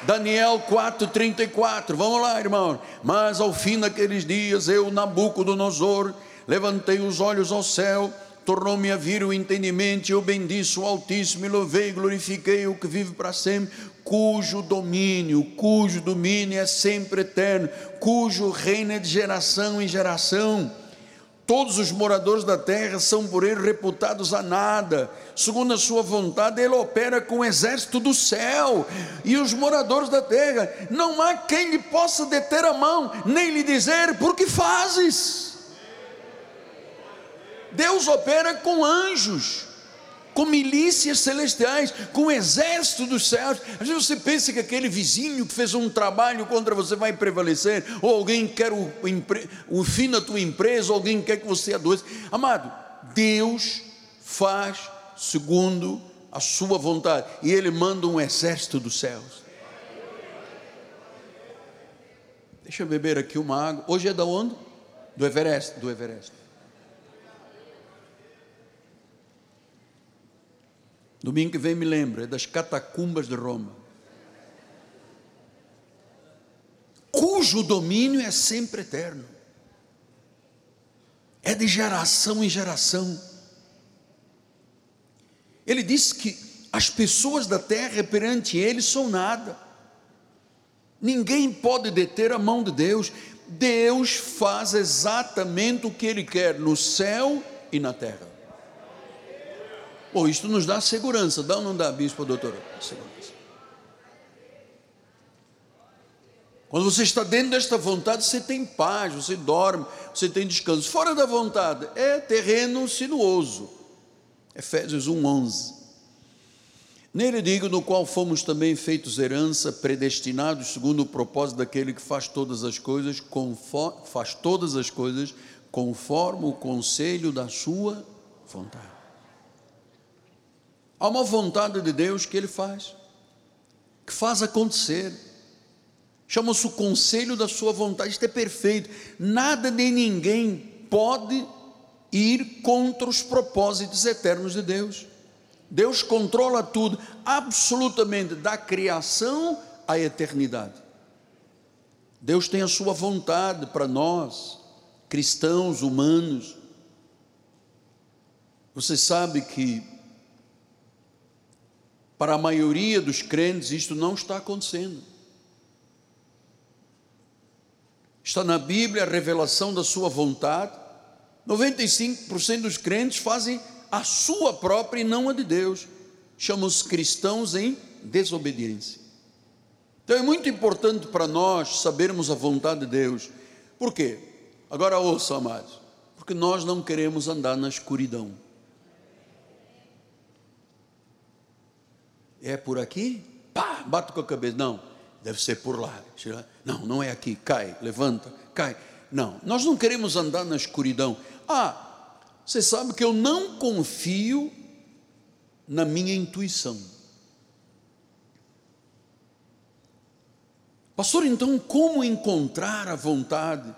Daniel 4,34, vamos lá, irmão. Mas ao fim daqueles dias, eu, Nabucodonosor, levantei os olhos ao céu, tornou-me a vir o entendimento, eu bendiço o Altíssimo, e louvei glorifiquei o que vive para sempre, cujo domínio, cujo domínio é sempre eterno, cujo reino é de geração em geração. Todos os moradores da terra são por ele reputados a nada. Segundo a sua vontade, ele opera com o exército do céu. E os moradores da terra, não há quem lhe possa deter a mão, nem lhe dizer: por que fazes? Deus opera com anjos com milícias celestiais, com o exército dos céus. Às vezes você pensa que aquele vizinho que fez um trabalho contra você vai prevalecer, ou alguém quer o, o fim da tua empresa, ou alguém quer que você adoeça. Amado, Deus faz segundo a sua vontade, e Ele manda um exército dos céus. Deixa eu beber aqui uma água. Hoje é da onde? Do Everest, do Everest. Domingo que vem me lembro, é das catacumbas de Roma. Cujo domínio é sempre eterno. É de geração em geração. Ele disse que as pessoas da terra perante ele são nada. Ninguém pode deter a mão de Deus. Deus faz exatamente o que ele quer no céu e na terra. Pô, isto nos dá segurança, dá ou não dá, bispo, doutor? Segurança. Quando você está dentro desta vontade, você tem paz, você dorme, você tem descanso. Fora da vontade, é terreno sinuoso. Efésios 1,11. Nele digo, no qual fomos também feitos herança, predestinados segundo o propósito daquele que faz todas as coisas, conforme, faz todas as coisas conforme o conselho da sua vontade. Há uma vontade de Deus que Ele faz, que faz acontecer. Chama-se o conselho da Sua vontade, isto é perfeito. Nada nem ninguém pode ir contra os propósitos eternos de Deus. Deus controla tudo, absolutamente, da criação à eternidade. Deus tem a sua vontade para nós, cristãos, humanos. Você sabe que para a maioria dos crentes, isto não está acontecendo. Está na Bíblia a revelação da sua vontade. 95% dos crentes fazem a sua própria e não a de Deus. Chamam-se cristãos em desobediência. Então é muito importante para nós sabermos a vontade de Deus. Por quê? Agora ouça, amados. Porque nós não queremos andar na escuridão. É por aqui? Pá, bate com a cabeça. Não, deve ser por lá. Não, não é aqui. Cai, levanta, cai. Não, nós não queremos andar na escuridão. Ah, você sabe que eu não confio na minha intuição. Pastor, então como encontrar a vontade?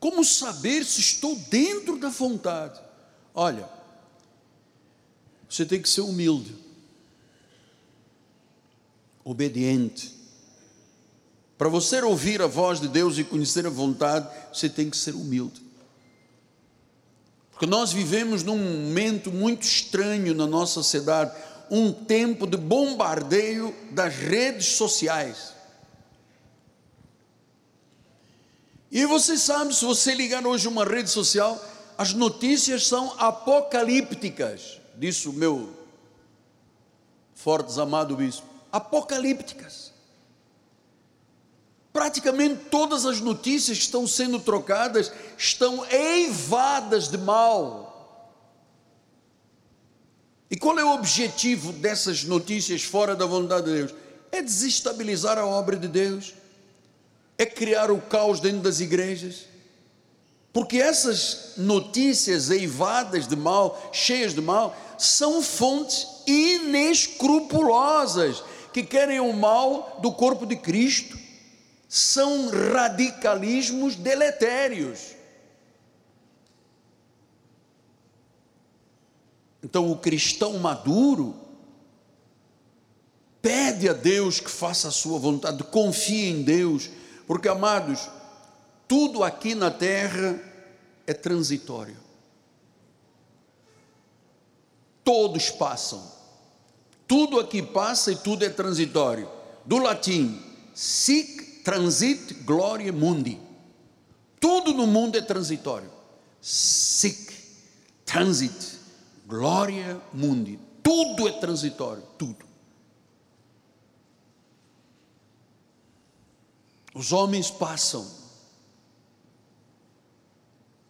Como saber se estou dentro da vontade? Olha, você tem que ser humilde obediente. Para você ouvir a voz de Deus e conhecer a vontade, você tem que ser humilde. Porque nós vivemos num momento muito estranho na nossa sociedade, um tempo de bombardeio das redes sociais. E você sabe, se você ligar hoje uma rede social, as notícias são apocalípticas, disse o meu forte amado bispo apocalípticas. Praticamente todas as notícias que estão sendo trocadas estão eivadas de mal. E qual é o objetivo dessas notícias fora da vontade de Deus? É desestabilizar a obra de Deus, é criar o caos dentro das igrejas. Porque essas notícias eivadas de mal, cheias de mal, são fontes inescrupulosas que querem o mal do corpo de Cristo são radicalismos deletérios. Então, o cristão maduro pede a Deus que faça a sua vontade, confie em Deus, porque, amados, tudo aqui na terra é transitório. Todos passam. Tudo aqui passa e tudo é transitório. do latim sic transit gloria mundi. Tudo no mundo é transitório. Sic transit gloria mundi. Tudo é transitório, tudo. Os homens passam.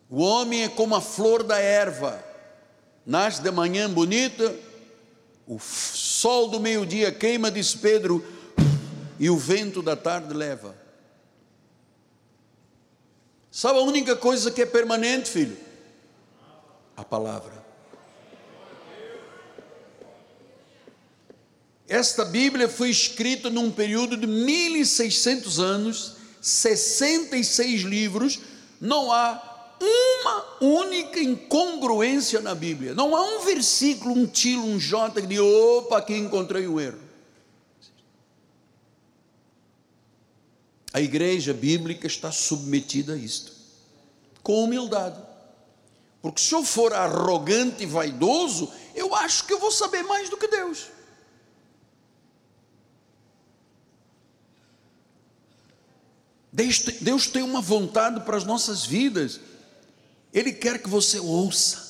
O homem é como a flor da erva, nasce de manhã bonita, o sol do meio-dia queima, diz Pedro, e o vento da tarde leva. Sabe a única coisa que é permanente, filho? A palavra. Esta Bíblia foi escrita num período de 1600 anos, 66 livros, não há uma única incongruência na Bíblia. Não há um versículo, um tilo, um jota que opa, aqui encontrei um erro. A igreja bíblica está submetida a isto, com humildade. Porque se eu for arrogante e vaidoso, eu acho que eu vou saber mais do que Deus. Deus tem uma vontade para as nossas vidas. Ele quer que você ouça,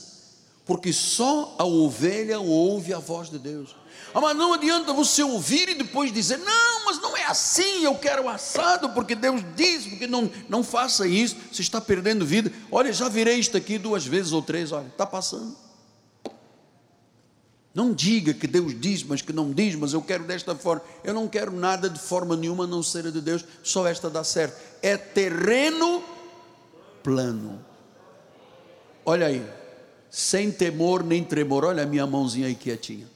porque só a ovelha ouve a voz de Deus. Ah, mas não adianta você ouvir e depois dizer: não, mas não é assim, eu quero assado, porque Deus diz, porque não, não faça isso, você está perdendo vida. Olha, já virei isto aqui duas vezes ou três, olha, está passando. Não diga que Deus diz, mas que não diz, mas eu quero desta forma. Eu não quero nada de forma nenhuma não ser de Deus, só esta dá certo. É terreno plano. Olha aí, sem temor nem tremor. Olha a minha mãozinha aí quietinha.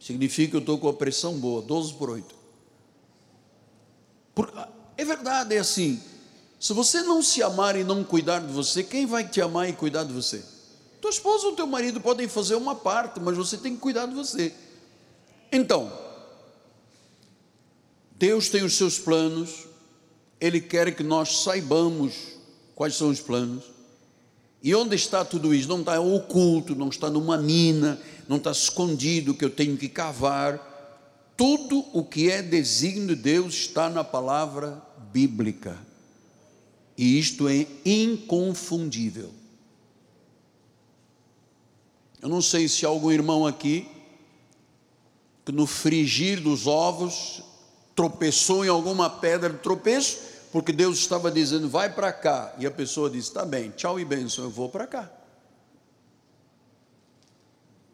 Significa que eu estou com a pressão boa, 12 por 8. Por, é verdade, é assim. Se você não se amar e não cuidar de você, quem vai te amar e cuidar de você? Tua esposa ou teu marido podem fazer uma parte, mas você tem que cuidar de você. Então, Deus tem os seus planos, Ele quer que nós saibamos quais são os planos. E onde está tudo isso? Não está oculto, não está numa mina, não está escondido que eu tenho que cavar. Tudo o que é desígnio de Deus está na palavra bíblica. E isto é inconfundível. Eu não sei se há algum irmão aqui que no frigir dos ovos tropeçou em alguma pedra de tropeço, porque Deus estava dizendo, vai para cá, e a pessoa disse, está bem, tchau e bênção, eu vou para cá.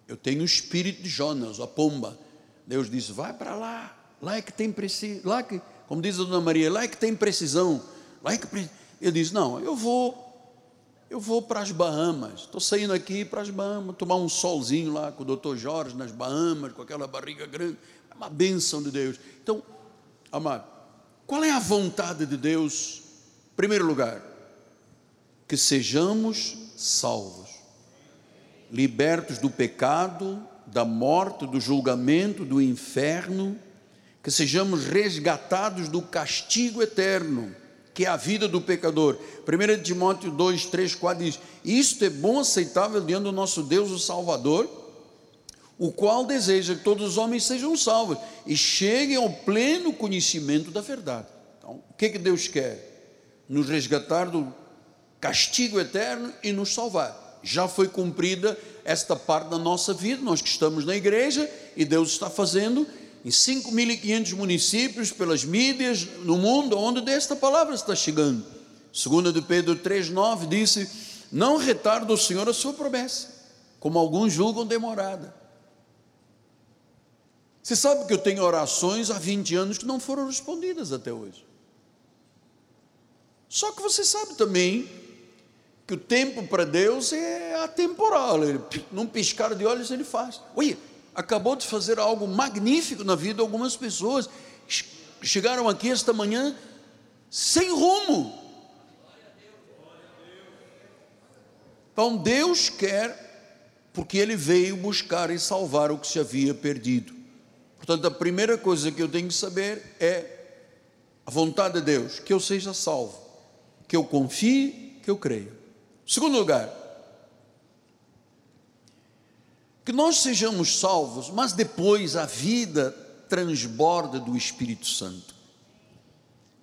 Eu tenho o espírito de Jonas, a pomba. Deus disse, vai para lá, lá é que tem precisão, lá que, como diz a dona Maria, lá é que tem precisão, lá é que ele diz, não, eu vou eu vou para as Bahamas, estou saindo aqui para as Bahamas, tomar um solzinho lá com o doutor Jorge nas Bahamas, com aquela barriga grande, é uma bênção de Deus. Então, amado, qual é a vontade de Deus? Em primeiro lugar, que sejamos salvos, libertos do pecado, da morte, do julgamento, do inferno, que sejamos resgatados do castigo eterno que é a vida do pecador. 1 Timóteo 2, 3, 4 diz: Isto é bom, aceitável diante do nosso Deus, o Salvador, o qual deseja que todos os homens sejam salvos e cheguem ao pleno conhecimento da verdade. Então, o que, que Deus quer? Nos resgatar do castigo eterno e nos salvar. Já foi cumprida esta parte da nossa vida, nós que estamos na igreja e Deus está fazendo em 5.500 municípios, pelas mídias, no mundo, onde esta palavra está chegando. Segunda de Pedro 3,9 disse, não retarda o Senhor a sua promessa, como alguns julgam demorada. Você sabe que eu tenho orações há 20 anos que não foram respondidas até hoje. Só que você sabe também que o tempo para Deus é atemporal. Ele, num piscar de olhos ele faz. Olha, acabou de fazer algo magnífico na vida de algumas pessoas. Chegaram aqui esta manhã sem rumo. Então Deus quer, porque Ele veio buscar e salvar o que se havia perdido. Portanto, a primeira coisa que eu tenho que saber é a vontade de Deus, que eu seja salvo, que eu confie, que eu creia. Segundo lugar, que nós sejamos salvos, mas depois a vida transborda do Espírito Santo.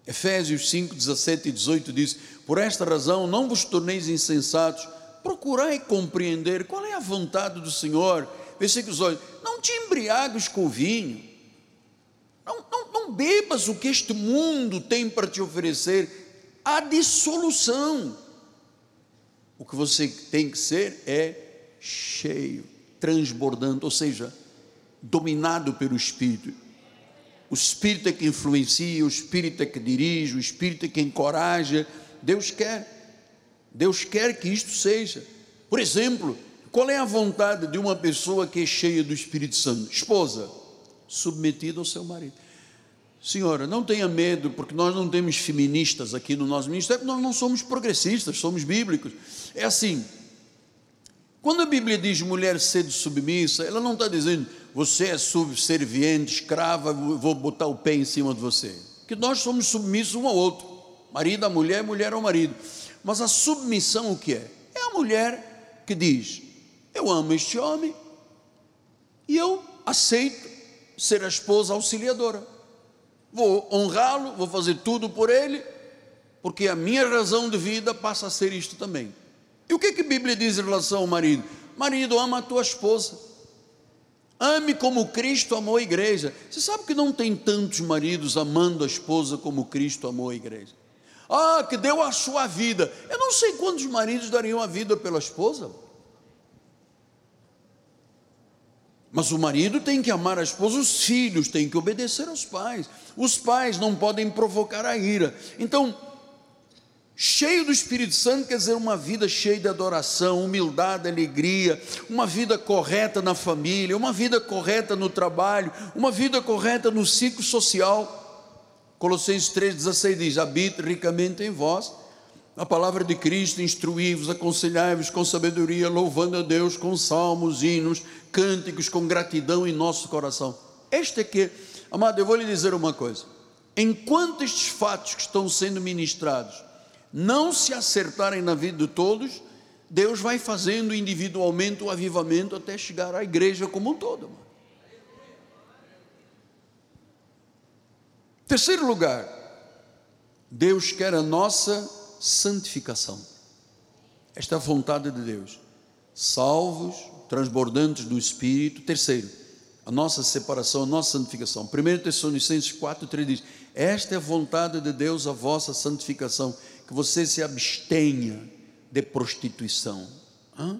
Efésios 5, 17 e 18 diz: Por esta razão não vos torneis insensatos, procurai compreender qual é a vontade do Senhor. Versículos 8: Não te embriagues com o vinho, não, não, não bebas o que este mundo tem para te oferecer, a dissolução. O que você tem que ser é cheio, transbordando, ou seja, dominado pelo Espírito. O Espírito é que influencia, o Espírito é que dirige, o Espírito é que encoraja. Deus quer. Deus quer que isto seja. Por exemplo, qual é a vontade de uma pessoa que é cheia do Espírito Santo? Esposa, submetida ao seu marido. Senhora, não tenha medo, porque nós não temos feministas aqui no nosso ministério, nós não somos progressistas, somos bíblicos. É assim, quando a Bíblia diz mulher sede submissa, ela não está dizendo você é subserviente, escrava, vou botar o pé em cima de você. Que nós somos submissos um ao outro, marido à mulher, mulher ao marido. Mas a submissão o que é? É a mulher que diz: Eu amo este homem e eu aceito ser a esposa auxiliadora. Vou honrá-lo, vou fazer tudo por ele, porque a minha razão de vida passa a ser isto também. E o que, que a Bíblia diz em relação ao marido? Marido, ama a tua esposa. Ame como Cristo amou a igreja. Você sabe que não tem tantos maridos amando a esposa como Cristo amou a igreja. Ah, que deu a sua vida. Eu não sei quantos maridos dariam a vida pela esposa. Mas o marido tem que amar a esposa, os filhos têm que obedecer aos pais. Os pais não podem provocar a ira. Então, cheio do Espírito Santo quer dizer uma vida cheia de adoração, humildade, alegria, uma vida correta na família, uma vida correta no trabalho, uma vida correta no ciclo social. Colossenses 3,16 diz: Habite ricamente em vós a palavra de Cristo, instruí-vos, aconselhai-vos com sabedoria, louvando a Deus com salmos, hinos, cânticos, com gratidão em nosso coração. Este é que, amado, eu vou lhe dizer uma coisa: enquanto estes fatos que estão sendo ministrados não se acertarem na vida de todos, Deus vai fazendo individualmente o avivamento até chegar à igreja como um todo. Terceiro lugar, Deus quer a nossa santificação. Esta é a vontade de Deus. Salvos, transbordantes do Espírito. Terceiro, a nossa separação, a nossa santificação. 1 Tessalonicenses 4, 3 diz: Esta é a vontade de Deus, a vossa santificação, que você se abstenha de prostituição. Hã?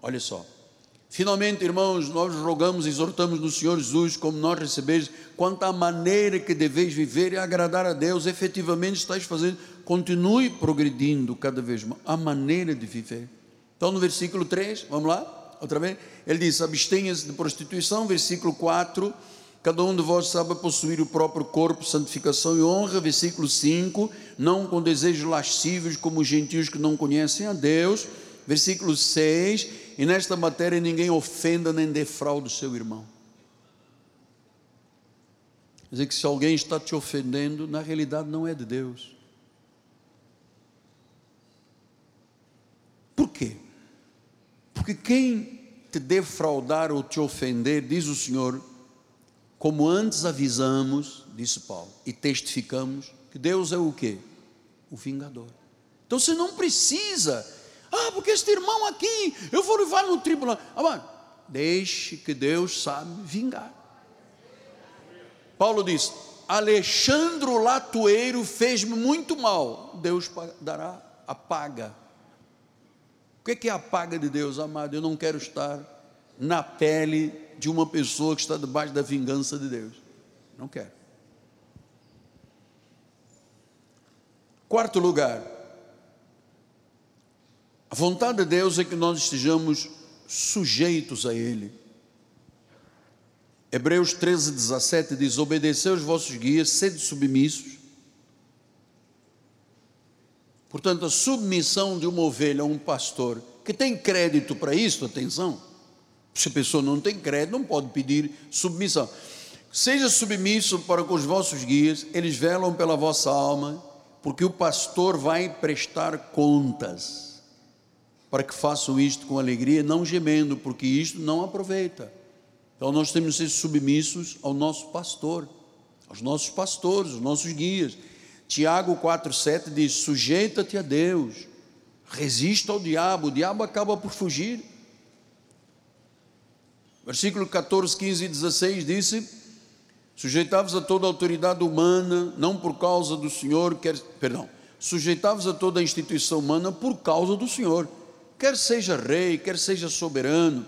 Olha só. Finalmente, irmãos, nós rogamos e exortamos no Senhor Jesus, como nós recebemos, quanto à maneira que deveis viver e agradar a Deus, efetivamente estáis fazendo, continue progredindo cada vez mais, a maneira de viver. Então, no versículo 3, vamos lá, outra vez, ele diz: abstenha-se de prostituição, versículo 4, cada um de vós sabe possuir o próprio corpo, santificação e honra, versículo 5, não com desejos lascivos como os gentios que não conhecem a Deus, versículo 6 e nesta matéria ninguém ofenda nem defraude o seu irmão. Quer dizer que se alguém está te ofendendo, na realidade não é de Deus. Por quê? Porque quem te defraudar ou te ofender, diz o Senhor, como antes avisamos, disse Paulo, e testificamos, que Deus é o quê? O vingador. Então você não precisa ah, porque este irmão aqui, eu vou levar no tribunal. Ah, deixe que Deus sabe vingar. Paulo diz: Alexandre Latoeiro fez-me muito mal. Deus dará a paga. O que é a paga de Deus, amado? Eu não quero estar na pele de uma pessoa que está debaixo da vingança de Deus. Não quero. Quarto lugar, a vontade de Deus é que nós estejamos sujeitos a Ele. Hebreus 13, 17 diz: Obedecei os vossos guias, sede submissos. Portanto, a submissão de uma ovelha a um pastor que tem crédito para isso, atenção. Se a pessoa não tem crédito, não pode pedir submissão. Seja submisso para com os vossos guias, eles velam pela vossa alma, porque o pastor vai prestar contas para que façam isto com alegria, não gemendo, porque isto não aproveita. Então nós temos que ser submissos ao nosso pastor, aos nossos pastores, aos nossos guias. Tiago 4,7 diz: sujeita-te a Deus, resista ao diabo, o diabo acaba por fugir. Versículo 14, 15 e 16 disse: Sujeitavos a toda a autoridade humana, não por causa do Senhor, quer, perdão, sujeitavos a toda a instituição humana por causa do Senhor, quer seja rei, quer seja soberano,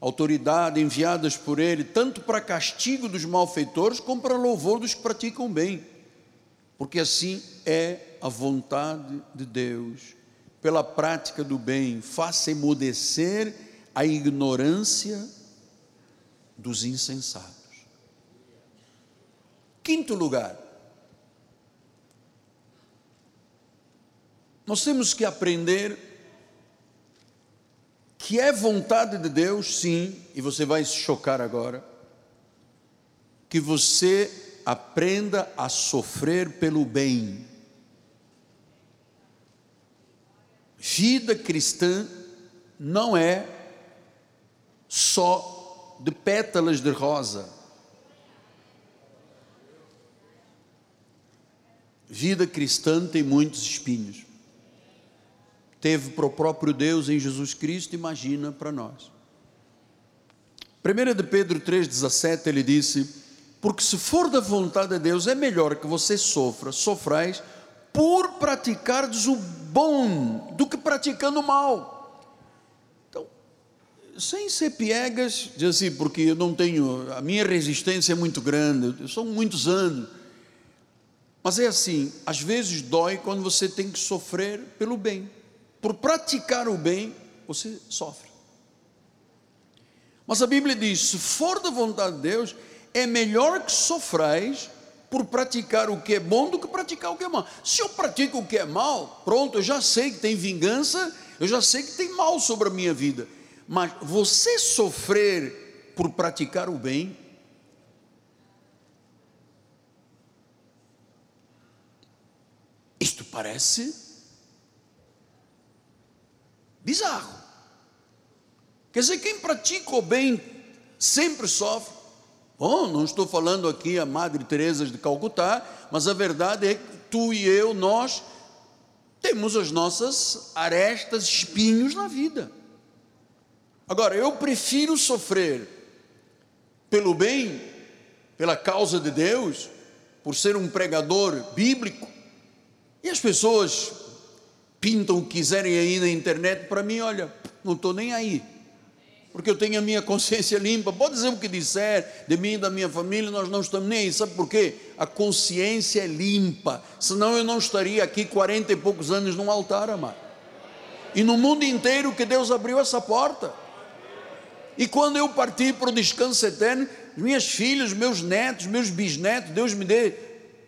autoridade enviadas por ele, tanto para castigo dos malfeitores, como para louvor dos que praticam bem, porque assim é a vontade de Deus, pela prática do bem, faça emudecer a ignorância dos insensatos. Quinto lugar, nós temos que aprender que é vontade de Deus, sim, e você vai se chocar agora, que você aprenda a sofrer pelo bem. Vida cristã não é só de pétalas de rosa. Vida cristã tem muitos espinhos. Teve para o próprio Deus em Jesus Cristo, imagina para nós. 1 de Pedro 3,17 ele disse: Porque se for da vontade de Deus, é melhor que você sofra, sofrais, por praticardes o bom do que praticando o mal. Então, sem ser piegas, diz assim, porque eu não tenho, a minha resistência é muito grande, são muitos anos. Mas é assim, às vezes dói quando você tem que sofrer pelo bem. Por praticar o bem, você sofre. Mas a Bíblia diz: se for da vontade de Deus, é melhor que sofrais por praticar o que é bom do que praticar o que é mal. Se eu pratico o que é mal, pronto, eu já sei que tem vingança, eu já sei que tem mal sobre a minha vida. Mas você sofrer por praticar o bem, Isto parece bizarro. Quer dizer, quem pratica o bem sempre sofre. Bom, não estou falando aqui a Madre Teresa de Calcutá, mas a verdade é que tu e eu, nós temos as nossas arestas, espinhos na vida. Agora, eu prefiro sofrer pelo bem, pela causa de Deus, por ser um pregador bíblico, e as pessoas pintam o que quiserem aí na internet, para mim, olha, não estou nem aí. Porque eu tenho a minha consciência limpa. Pode dizer o que disser de mim e da minha família, nós não estamos nem aí. Sabe por quê? A consciência é limpa. Senão eu não estaria aqui 40 e poucos anos num altar, amado. E no mundo inteiro que Deus abriu essa porta. E quando eu partir para o descanso eterno, minhas filhas, meus netos, meus bisnetos, Deus me dê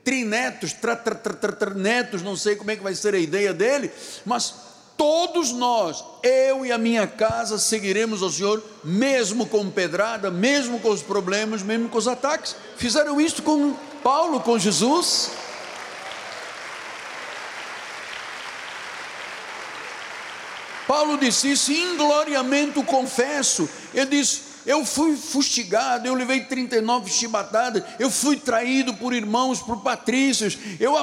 trinetos, tra, tra, tra, netos, não sei como é que vai ser a ideia dele, mas todos nós, eu e a minha casa, seguiremos ao Senhor, mesmo com pedrada, mesmo com os problemas, mesmo com os ataques. Fizeram isso com Paulo, com Jesus. Paulo disse isso, ingloriamente o confesso. Ele disse: eu fui fustigado, eu levei 39 chibatadas, eu fui traído por irmãos, por patrícios, eu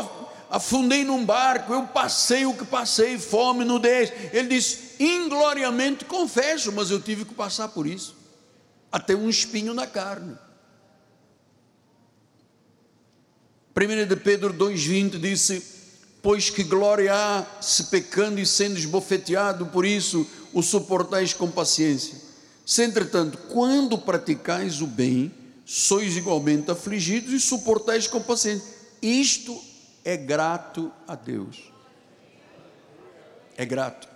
afundei num barco, eu passei o que passei, fome, nudez. Ele diz: ingloriamente confesso, mas eu tive que passar por isso, até um espinho na carne. 1 de Pedro 2,20 disse: Pois que glória há se pecando e sendo esbofeteado, por isso o suportais com paciência. Se, entretanto, quando praticais o bem, sois igualmente afligidos e suportais com paciência. Isto é grato a Deus. É grato.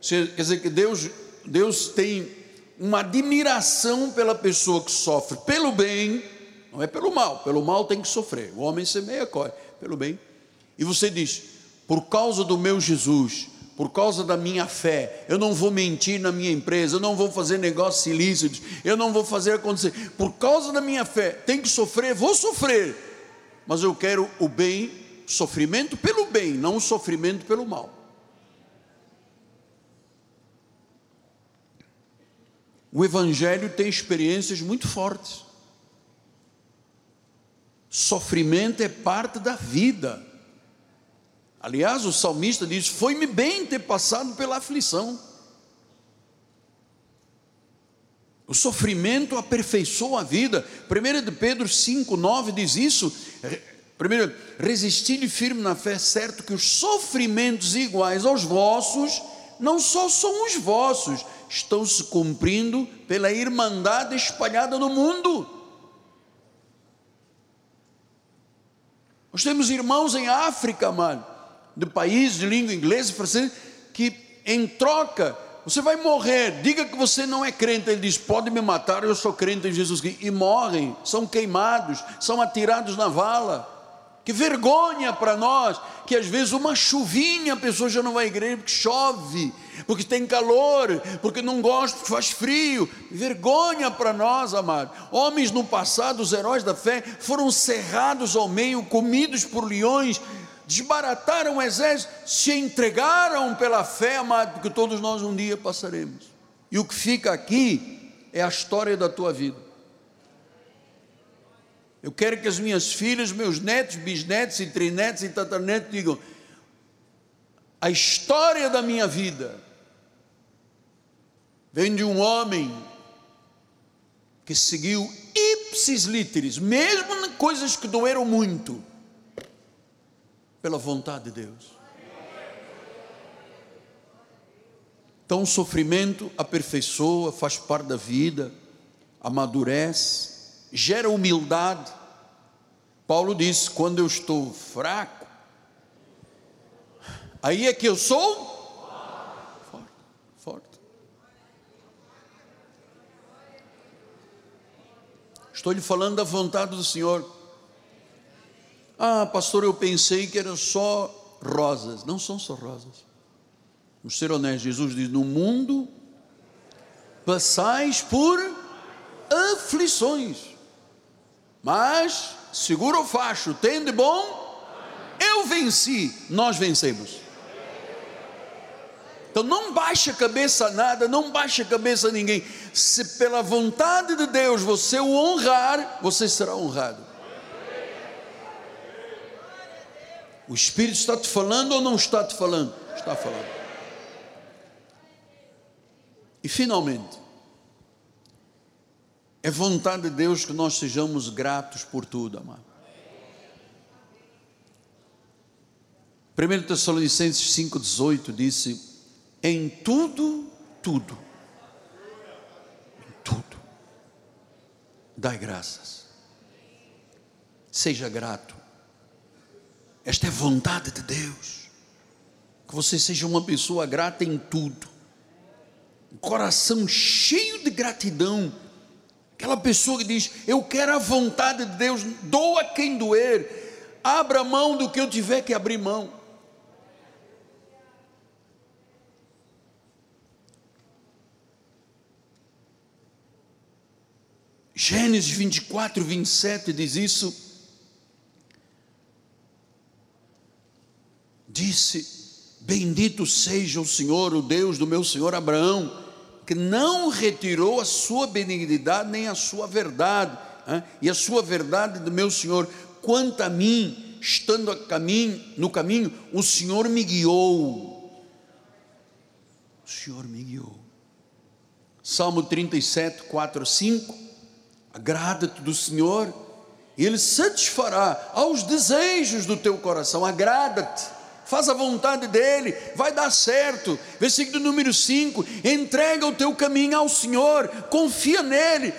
Quer dizer que Deus, Deus tem uma admiração pela pessoa que sofre pelo bem, não é pelo mal. Pelo mal tem que sofrer. O homem semeia, corre. Pelo bem. E você diz: por causa do meu Jesus, por causa da minha fé, eu não vou mentir na minha empresa, eu não vou fazer negócios ilícitos, eu não vou fazer acontecer. Por causa da minha fé, tem que sofrer, vou sofrer, mas eu quero o bem, sofrimento pelo bem, não sofrimento pelo mal. o Evangelho tem experiências muito fortes. Sofrimento é parte da vida. Aliás, o salmista diz: Foi-me bem ter passado pela aflição. O sofrimento aperfeiçoa a vida. 1 de Pedro 5,9 diz isso. Primeiro, resisti firme na fé, certo que os sofrimentos iguais aos vossos, não só são os vossos, estão se cumprindo pela irmandade espalhada no mundo. Nós temos irmãos em África, mano, de países de língua inglesa e francesa, que em troca, você vai morrer, diga que você não é crente. Ele diz: pode me matar, eu sou crente em Jesus Cristo. E morrem, são queimados, são atirados na vala. Que vergonha para nós, que às vezes uma chuvinha a pessoa já não vai à igreja porque chove, porque tem calor, porque não gosta, porque faz frio. Vergonha para nós, amado. Homens no passado, os heróis da fé, foram cerrados ao meio, comidos por leões, desbarataram o exército, se entregaram pela fé, amado, porque todos nós um dia passaremos. E o que fica aqui é a história da tua vida. Eu quero que as minhas filhas, meus netos, bisnetos e trinetos e tataranetos digam: a história da minha vida vem de um homem que seguiu ipsis literis, mesmo em coisas que doeram muito, pela vontade de Deus. Então, o sofrimento aperfeiçoa, faz parte da vida, amadurece, gera humildade. Paulo diz: quando eu estou fraco, aí é que eu sou Estou lhe falando da vontade do Senhor. Ah, pastor, eu pensei que eram só rosas. Não são só rosas. Vamos ser honestos, Jesus diz: No mundo passais por aflições, mas segura o facho, tem de bom, eu venci, nós vencemos. Então não baixe a cabeça a nada, não baixe a cabeça a ninguém. Se pela vontade de Deus você o honrar, você será honrado. O Espírito está te falando ou não está te falando? Está falando. E finalmente, é vontade de Deus que nós sejamos gratos por tudo, amado. 1 Tessalonicenses 5,18 disse: em tudo, tudo, em tudo, dai graças, seja grato, esta é vontade de Deus, que você seja uma pessoa grata em tudo, um coração cheio de gratidão, aquela pessoa que diz: Eu quero a vontade de Deus, doa quem doer, abra mão do que eu tiver que abrir mão. Gênesis 24, 27 diz isso. Disse: Bendito seja o Senhor, o Deus do meu Senhor Abraão, que não retirou a sua benignidade nem a sua verdade, e a sua verdade do meu Senhor. Quanto a mim, estando a caminho, no caminho, o Senhor me guiou. O Senhor me guiou. Salmo 37, 4, 5 agrada-te do Senhor, e Ele satisfará aos desejos do teu coração, agrada-te, faz a vontade dEle, vai dar certo. Versículo número 5: entrega o teu caminho ao Senhor, confia nele,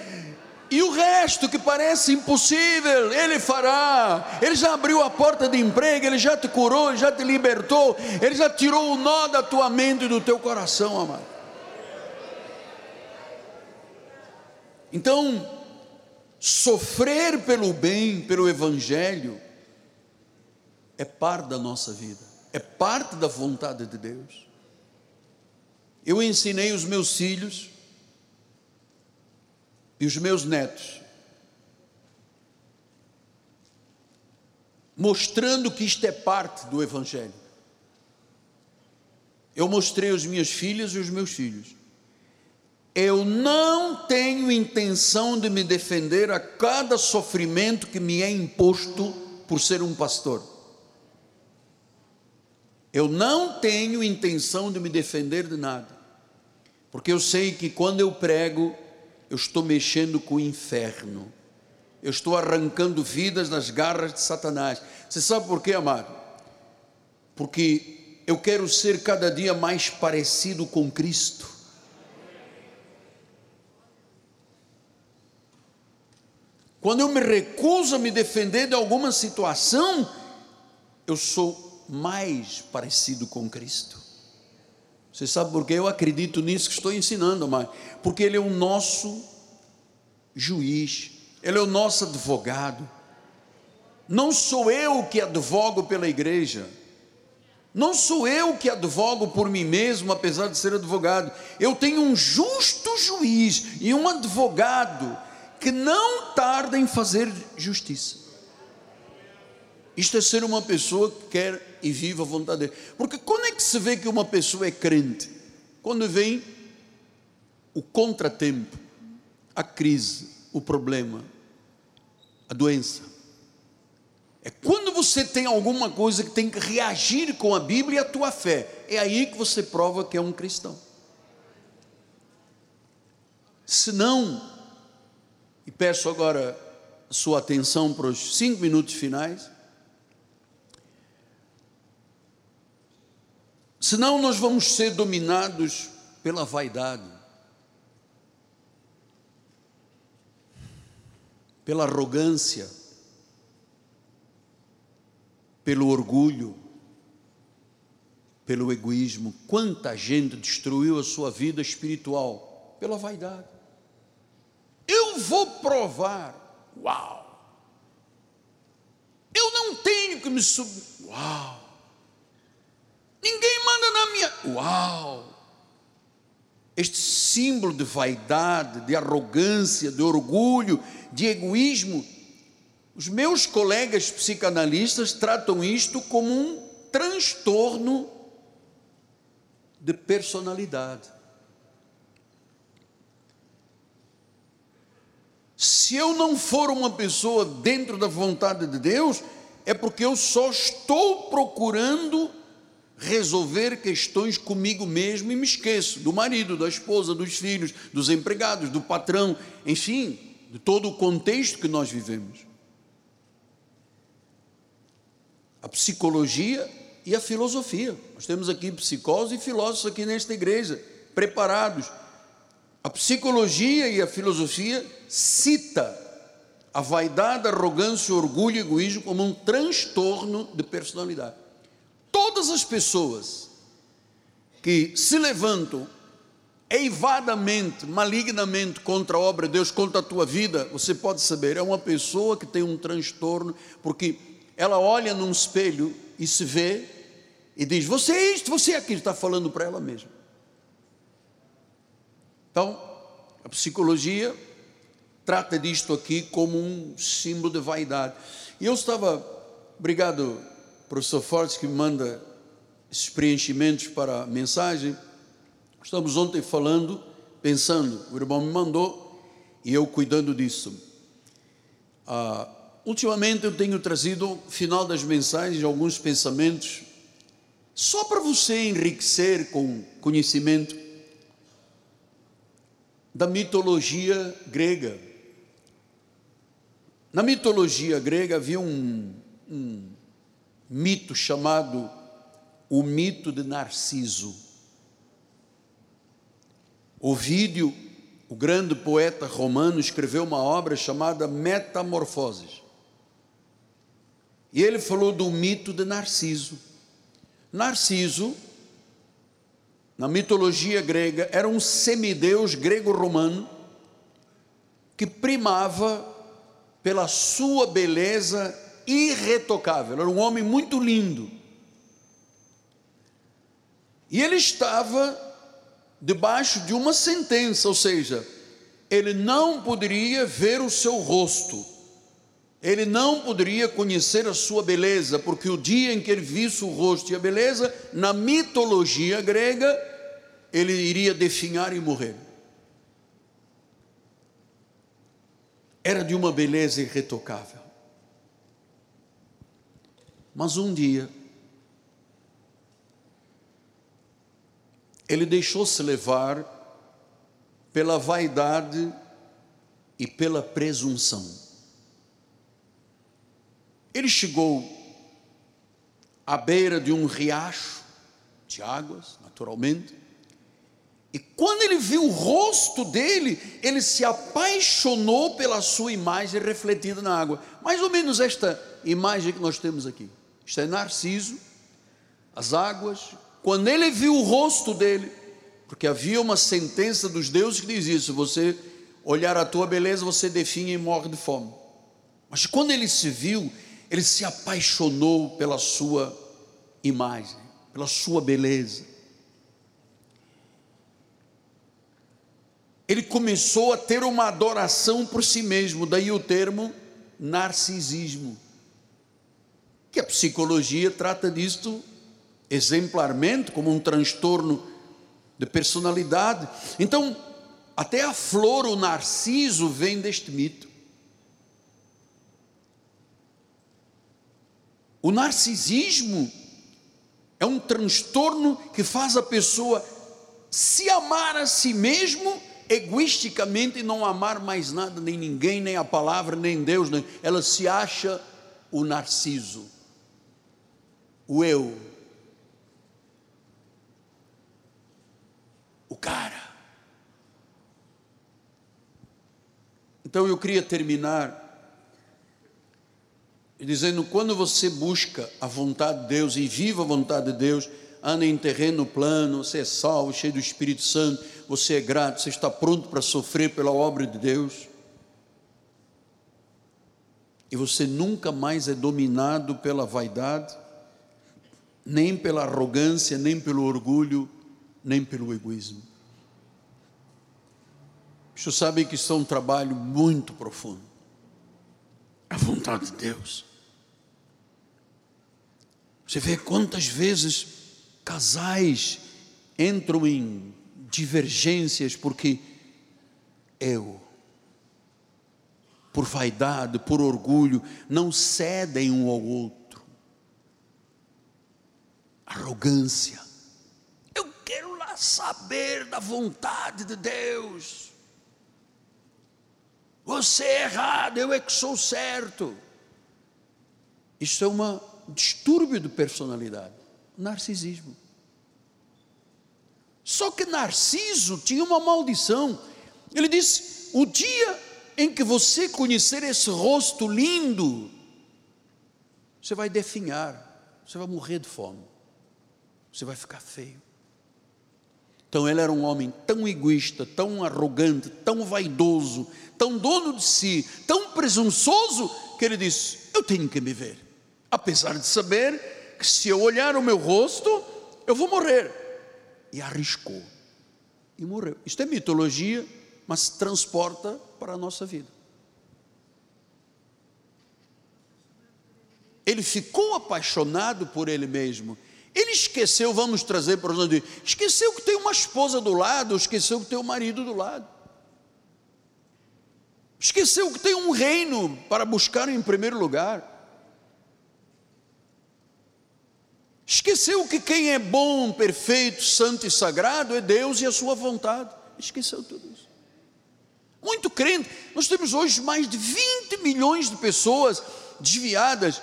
e o resto que parece impossível, Ele fará. Ele já abriu a porta de emprego, Ele já te curou, Ele já te libertou, Ele já tirou o nó da tua mente e do teu coração, amado. Então, sofrer pelo bem, pelo Evangelho, é parte da nossa vida, é parte da vontade de Deus. Eu ensinei os meus filhos e os meus netos, mostrando que isto é parte do Evangelho. Eu mostrei às minhas filhas e os meus filhos. eu não tenho intenção de me defender a cada sofrimento que me é imposto por ser um pastor. Eu não tenho intenção de me defender de nada, porque eu sei que quando eu prego, eu estou mexendo com o inferno, eu estou arrancando vidas das garras de Satanás. Você sabe por quê, amado? Porque eu quero ser cada dia mais parecido com Cristo. Quando eu me recuso a me defender de alguma situação, eu sou mais parecido com Cristo. Você sabe por que eu acredito nisso que estou ensinando, mas porque Ele é o nosso juiz, Ele é o nosso advogado. Não sou eu que advogo pela igreja, não sou eu que advogo por mim mesmo, apesar de ser advogado. Eu tenho um justo juiz e um advogado que não tarda em fazer justiça. Isto é ser uma pessoa que quer e vive a vontade dele. Porque quando é que se vê que uma pessoa é crente? Quando vem o contratempo, a crise, o problema, a doença. É quando você tem alguma coisa que tem que reagir com a Bíblia e a tua fé. É aí que você prova que é um cristão. Se não, e peço agora sua atenção para os cinco minutos finais. Senão nós vamos ser dominados pela vaidade, pela arrogância, pelo orgulho, pelo egoísmo. Quanta gente destruiu a sua vida espiritual pela vaidade. Eu vou provar. Uau! Eu não tenho que me subir. Uau! Ninguém manda na minha. Uau! Este símbolo de vaidade, de arrogância, de orgulho, de egoísmo. Os meus colegas psicanalistas tratam isto como um transtorno de personalidade. Se eu não for uma pessoa dentro da vontade de Deus, é porque eu só estou procurando resolver questões comigo mesmo e me esqueço do marido, da esposa, dos filhos, dos empregados, do patrão, enfim, de todo o contexto que nós vivemos. A psicologia e a filosofia. Nós temos aqui psicólogos e filósofos aqui nesta igreja, preparados a psicologia e a filosofia cita a vaidade, arrogância, orgulho e egoísmo como um transtorno de personalidade. Todas as pessoas que se levantam eivadamente, malignamente contra a obra de Deus, contra a tua vida, você pode saber, é uma pessoa que tem um transtorno, porque ela olha num espelho e se vê e diz: Você é isto, você é aquilo, está falando para ela mesma. Então, a psicologia trata disto aqui como um símbolo de vaidade. E eu estava, obrigado, professor Fortes, que manda esses preenchimentos para a mensagem. Estamos ontem falando, pensando, o irmão me mandou e eu cuidando disso. Ah, ultimamente eu tenho trazido, final das mensagens, alguns pensamentos, só para você enriquecer com conhecimento da mitologia grega. Na mitologia grega havia um, um mito chamado o mito de Narciso. Ovídio, o grande poeta romano, escreveu uma obra chamada Metamorfoses. E ele falou do mito de Narciso. Narciso na mitologia grega, era um semideus grego-romano que primava pela sua beleza irretocável, era um homem muito lindo. E ele estava debaixo de uma sentença, ou seja, ele não poderia ver o seu rosto, ele não poderia conhecer a sua beleza, porque o dia em que ele visse o rosto e a beleza, na mitologia grega, ele iria definhar e morrer. Era de uma beleza irretocável. Mas um dia, ele deixou-se levar pela vaidade e pela presunção. Ele chegou à beira de um riacho de águas, naturalmente, e quando ele viu o rosto dele, ele se apaixonou pela sua imagem refletida na água. Mais ou menos esta imagem que nós temos aqui. Isto é Narciso, as águas. Quando ele viu o rosto dele, porque havia uma sentença dos deuses que diz isso: você olhar a tua beleza, você definha e morre de fome. Mas quando ele se viu, ele se apaixonou pela sua imagem, pela sua beleza. Ele começou a ter uma adoração por si mesmo, daí o termo narcisismo. Que a psicologia trata disto exemplarmente como um transtorno de personalidade. Então, até a flor, o narciso, vem deste mito. O narcisismo é um transtorno que faz a pessoa se amar a si mesmo egoisticamente e não amar mais nada, nem ninguém, nem a palavra, nem Deus, nem, ela se acha o narciso, o eu, o cara. Então eu queria terminar dizendo: quando você busca a vontade de Deus e viva a vontade de Deus, anda em terreno plano, você é salvo, cheio do Espírito Santo, você é grato, você está pronto para sofrer pela obra de Deus. E você nunca mais é dominado pela vaidade, nem pela arrogância, nem pelo orgulho, nem pelo egoísmo. Você sabe que isso é um trabalho muito profundo. A vontade de Deus. Você vê quantas vezes casais entram em divergências porque eu, por vaidade, por orgulho, não cedem um ao outro. Arrogância. Eu quero lá saber da vontade de Deus. Você é errado, eu é que sou certo. Isso é um distúrbio de personalidade, narcisismo. Só que Narciso tinha uma maldição. Ele disse: o dia em que você conhecer esse rosto lindo, você vai definhar, você vai morrer de fome, você vai ficar feio. Então ele era um homem tão egoísta, tão arrogante, tão vaidoso, tão dono de si, tão presunçoso, que ele disse: Eu tenho que me ver, apesar de saber que se eu olhar o meu rosto, eu vou morrer. E arriscou e morreu. Isto é mitologia, mas transporta para a nossa vida. Ele ficou apaixonado por ele mesmo. Ele esqueceu, vamos trazer para os esqueceu que tem uma esposa do lado, esqueceu que tem um marido do lado. Esqueceu que tem um reino para buscar em primeiro lugar. Esqueceu que quem é bom, perfeito, santo e sagrado é Deus e a sua vontade. Esqueceu tudo isso. Muito crente. Nós temos hoje mais de 20 milhões de pessoas desviadas.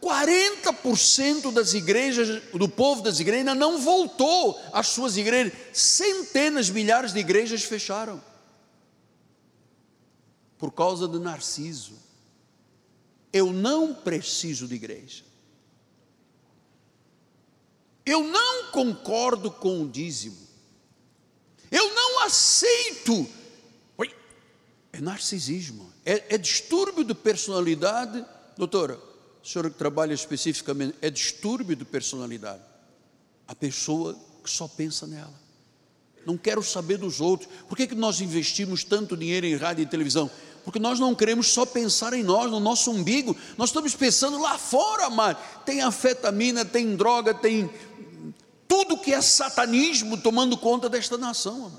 40% das igrejas, do povo das igrejas, ainda não voltou às suas igrejas. Centenas, milhares de igrejas fecharam por causa de Narciso. Eu não preciso de igreja. Eu não concordo com o dízimo. Eu não aceito. É narcisismo, é, é distúrbio de personalidade. Doutora, a senhora que trabalha especificamente, é distúrbio de personalidade. A pessoa que só pensa nela. Não quero saber dos outros. Por que, que nós investimos tanto dinheiro em rádio e televisão? porque nós não queremos só pensar em nós, no nosso umbigo, nós estamos pensando lá fora, mas tem afetamina, tem droga, tem tudo que é satanismo tomando conta desta nação.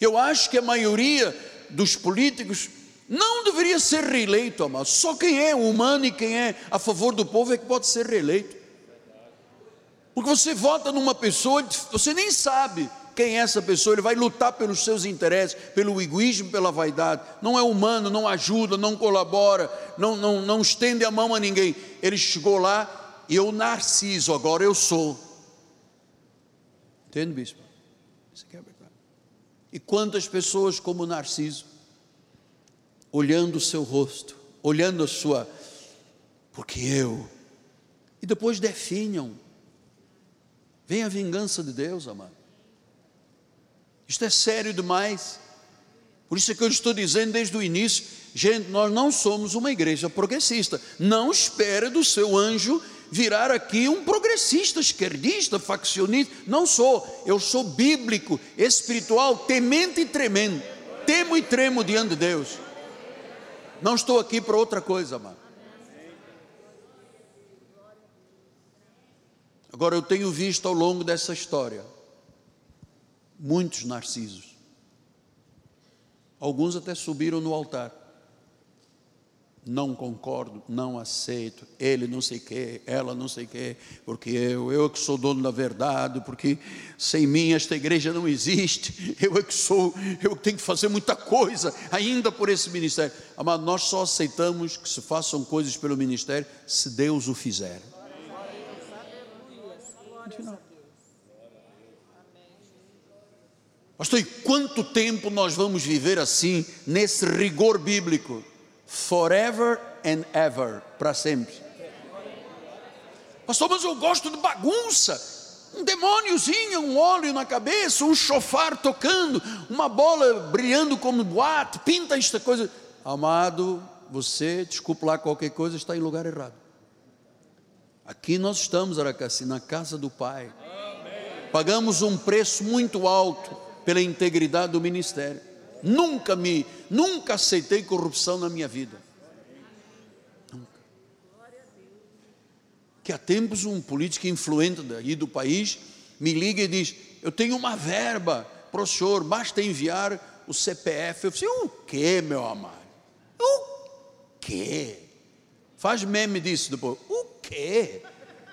Eu acho que a maioria dos políticos não deveria ser reeleito, amado. Só quem é humano e quem é a favor do povo é que pode ser reeleito. Porque você vota numa pessoa, você nem sabe quem é essa pessoa, ele vai lutar pelos seus interesses, pelo egoísmo, pela vaidade. Não é humano, não ajuda, não colabora, não, não, não estende a mão a ninguém. Ele chegou lá e eu narciso, agora eu sou. Entende, bispo? Isso aqui é verdade. E quantas pessoas como Narciso, olhando o seu rosto, olhando a sua, porque eu, e depois definham. Vem a vingança de Deus, amado. Isto é sério demais. Por isso é que eu estou dizendo desde o início, gente, nós não somos uma igreja progressista. Não espere do seu anjo virar aqui um progressista, esquerdista, faccionista. Não sou. Eu sou bíblico, espiritual, temente e tremendo. Temo e tremo diante de Deus. Não estou aqui para outra coisa, amado. Agora eu tenho visto ao longo dessa história muitos narcisos. Alguns até subiram no altar não concordo, não aceito, ele não sei que, ela não sei que, porque eu, eu que sou dono da verdade, porque sem mim esta igreja não existe, eu é que sou, eu tenho que fazer muita coisa ainda por esse ministério. Amado, nós só aceitamos que se façam coisas pelo ministério se Deus o fizer. Pastor, e quanto tempo nós vamos viver assim, nesse rigor bíblico? Forever and ever, para sempre. Pastor, mas eu gosto de bagunça. Um demôniozinho, um óleo na cabeça, um chofar tocando, uma bola brilhando como boate, pinta esta coisa. Amado, você, desculpa lá qualquer coisa, está em lugar errado. Aqui nós estamos, Aracassi, na casa do Pai. Pagamos um preço muito alto pela integridade do ministério. Nunca me, nunca aceitei corrupção na minha vida. Nunca. Que há tempos um político influente daí do país me liga e diz: Eu tenho uma verba para o senhor, basta enviar o CPF. Eu falei: O que, meu amado? O que? Faz meme disso depois. O que?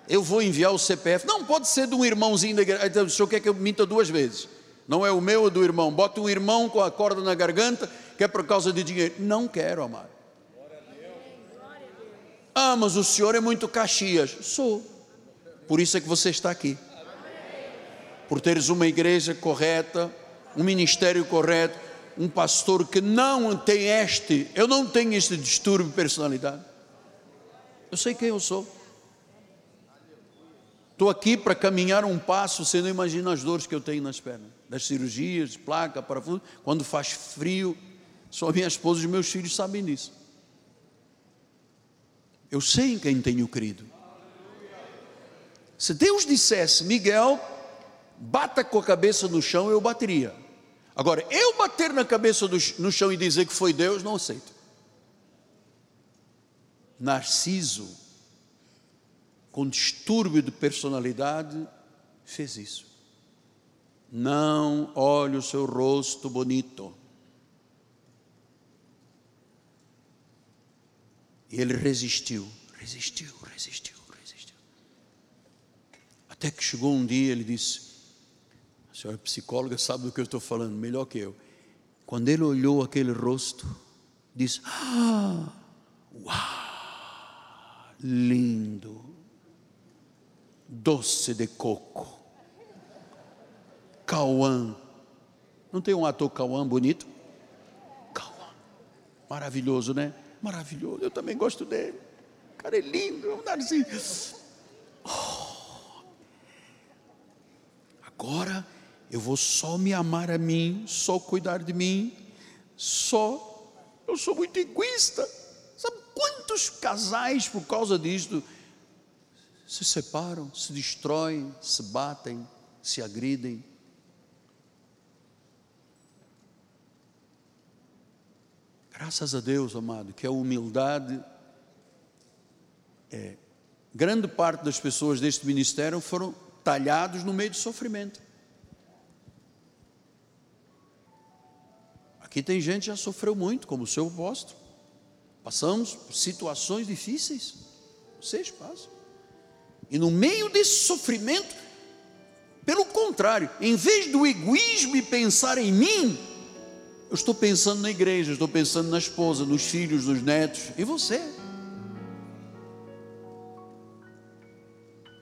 Eu vou enviar o CPF. Não, pode ser de um irmãozinho da igreja. O senhor quer que eu minta duas vezes? Não é o meu, é do irmão. Bota um irmão com a corda na garganta, que é por causa de dinheiro. Não quero, amado. Ah, mas o senhor é muito Caxias. Sou. Por isso é que você está aqui. Por teres uma igreja correta, um ministério correto, um pastor que não tem este, eu não tenho este distúrbio de personalidade. Eu sei quem eu sou. Estou aqui para caminhar um passo, você não imagina as dores que eu tenho nas pernas das cirurgias, placa, parafuso, quando faz frio, só minha esposa e meus filhos sabem disso. Eu sei em quem tenho crido. Se Deus dissesse, Miguel, bata com a cabeça no chão, eu bateria. Agora, eu bater na cabeça do, no chão e dizer que foi Deus, não aceito. Narciso, com distúrbio de personalidade, fez isso. Não olhe o seu rosto bonito. E ele resistiu, resistiu, resistiu, resistiu. Até que chegou um dia, ele disse: A senhora é psicóloga, sabe do que eu estou falando, melhor que eu. Quando ele olhou aquele rosto, disse: Ah, uau, lindo, doce de coco Cauã. Não tem um ator Cauã bonito? Cauã. Maravilhoso, né? Maravilhoso. Eu também gosto dele. O cara é lindo. Vamos dar assim. Oh. Agora eu vou só me amar a mim, só cuidar de mim, só. Eu sou muito egoísta. Sabe quantos casais por causa disto se separam, se destroem, se batem, se agridem? Graças a Deus, amado, que a humildade é. Grande parte das pessoas deste ministério foram talhados no meio de sofrimento. Aqui tem gente que já sofreu muito, como o seu apóstolo. Passamos por situações difíceis. Vocês passam. E no meio desse sofrimento, pelo contrário, em vez do egoísmo e pensar em mim, eu estou pensando na igreja, estou pensando na esposa, nos filhos, nos netos, e você.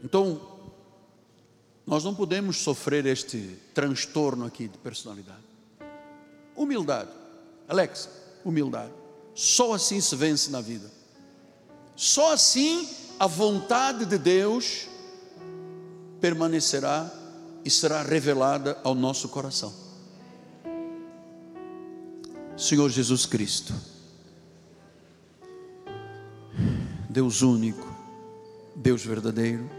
Então, nós não podemos sofrer este transtorno aqui de personalidade. Humildade. Alex, humildade. Só assim se vence na vida. Só assim a vontade de Deus permanecerá e será revelada ao nosso coração. Senhor Jesus Cristo, Deus único, Deus verdadeiro,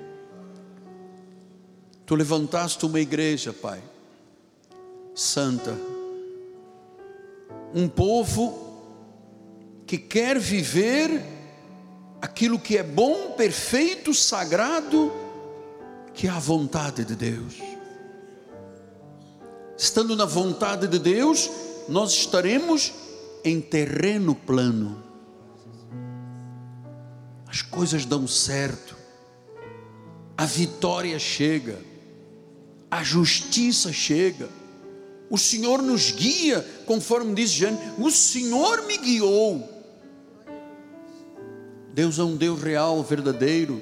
Tu levantaste uma igreja, Pai, santa, um povo que quer viver aquilo que é bom, perfeito, sagrado, que é a vontade de Deus. Estando na vontade de Deus, nós estaremos em terreno plano. As coisas dão certo, a vitória chega a justiça chega. O Senhor nos guia, conforme diz Jane, o Senhor me guiou. Deus é um Deus real, verdadeiro.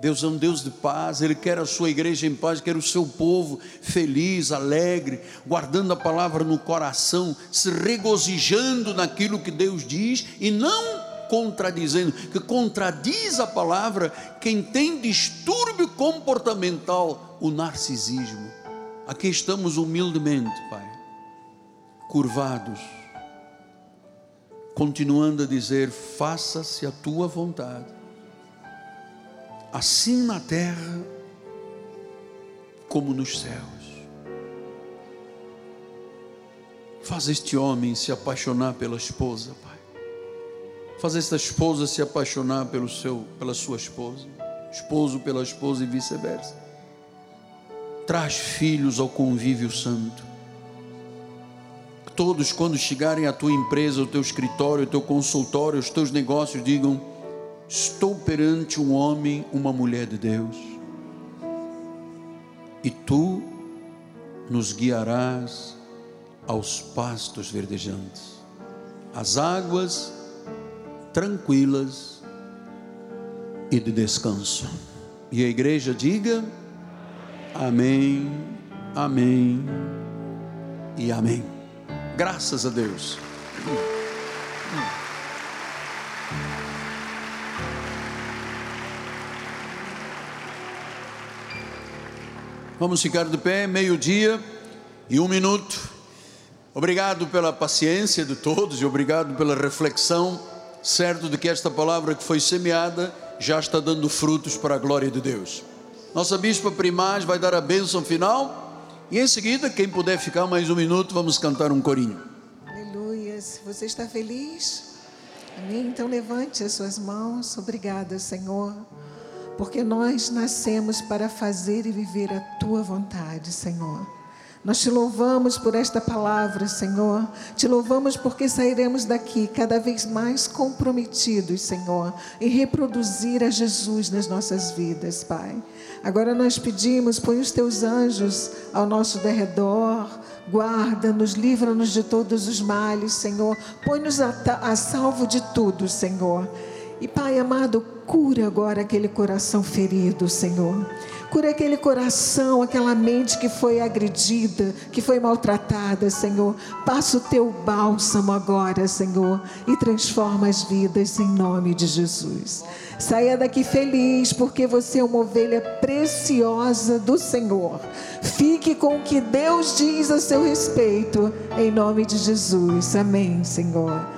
Deus é um Deus de paz, Ele quer a sua igreja em paz, quer o seu povo feliz, alegre, guardando a palavra no coração, se regozijando naquilo que Deus diz e não contradizendo, que contradiz a palavra quem tem distúrbio comportamental, o narcisismo. Aqui estamos humildemente, Pai, curvados, continuando a dizer: faça-se a tua vontade, assim na terra como nos céus. Faz este homem se apaixonar pela esposa, Pai Faz esta esposa se apaixonar pelo seu, pela sua esposa, esposo pela esposa e vice-versa. Traz filhos ao convívio santo. Todos, quando chegarem à tua empresa, ao teu escritório, ao teu consultório, aos teus negócios, digam: Estou perante um homem, uma mulher de Deus, e tu nos guiarás aos pastos verdejantes, às águas tranquilas e de descanso. E a igreja diga: Amém, Amém e Amém. Graças a Deus. Vamos ficar de pé, meio-dia e um minuto. Obrigado pela paciência de todos e obrigado pela reflexão certo de que esta palavra que foi semeada já está dando frutos para a glória de Deus. Nossa bispa primaz vai dar a bênção final e em seguida, quem puder ficar mais um minuto, vamos cantar um corinho. Aleluia. Você está feliz? Amém? Então levante as suas mãos. Obrigada, Senhor, porque nós nascemos para fazer e viver a tua vontade, Senhor. Nós te louvamos por esta palavra, Senhor. Te louvamos porque sairemos daqui cada vez mais comprometidos, Senhor, em reproduzir a Jesus nas nossas vidas, Pai. Agora nós pedimos, põe os teus anjos ao nosso derredor, guarda-nos, livra-nos de todos os males, Senhor. Põe-nos a, a salvo de tudo, Senhor. E Pai amado, cura agora aquele coração ferido, Senhor. Cura aquele coração, aquela mente que foi agredida, que foi maltratada, Senhor. Passa o teu bálsamo agora, Senhor, e transforma as vidas em nome de Jesus. Saia daqui feliz, porque você é uma ovelha preciosa do Senhor. Fique com o que Deus diz a seu respeito, em nome de Jesus. Amém, Senhor.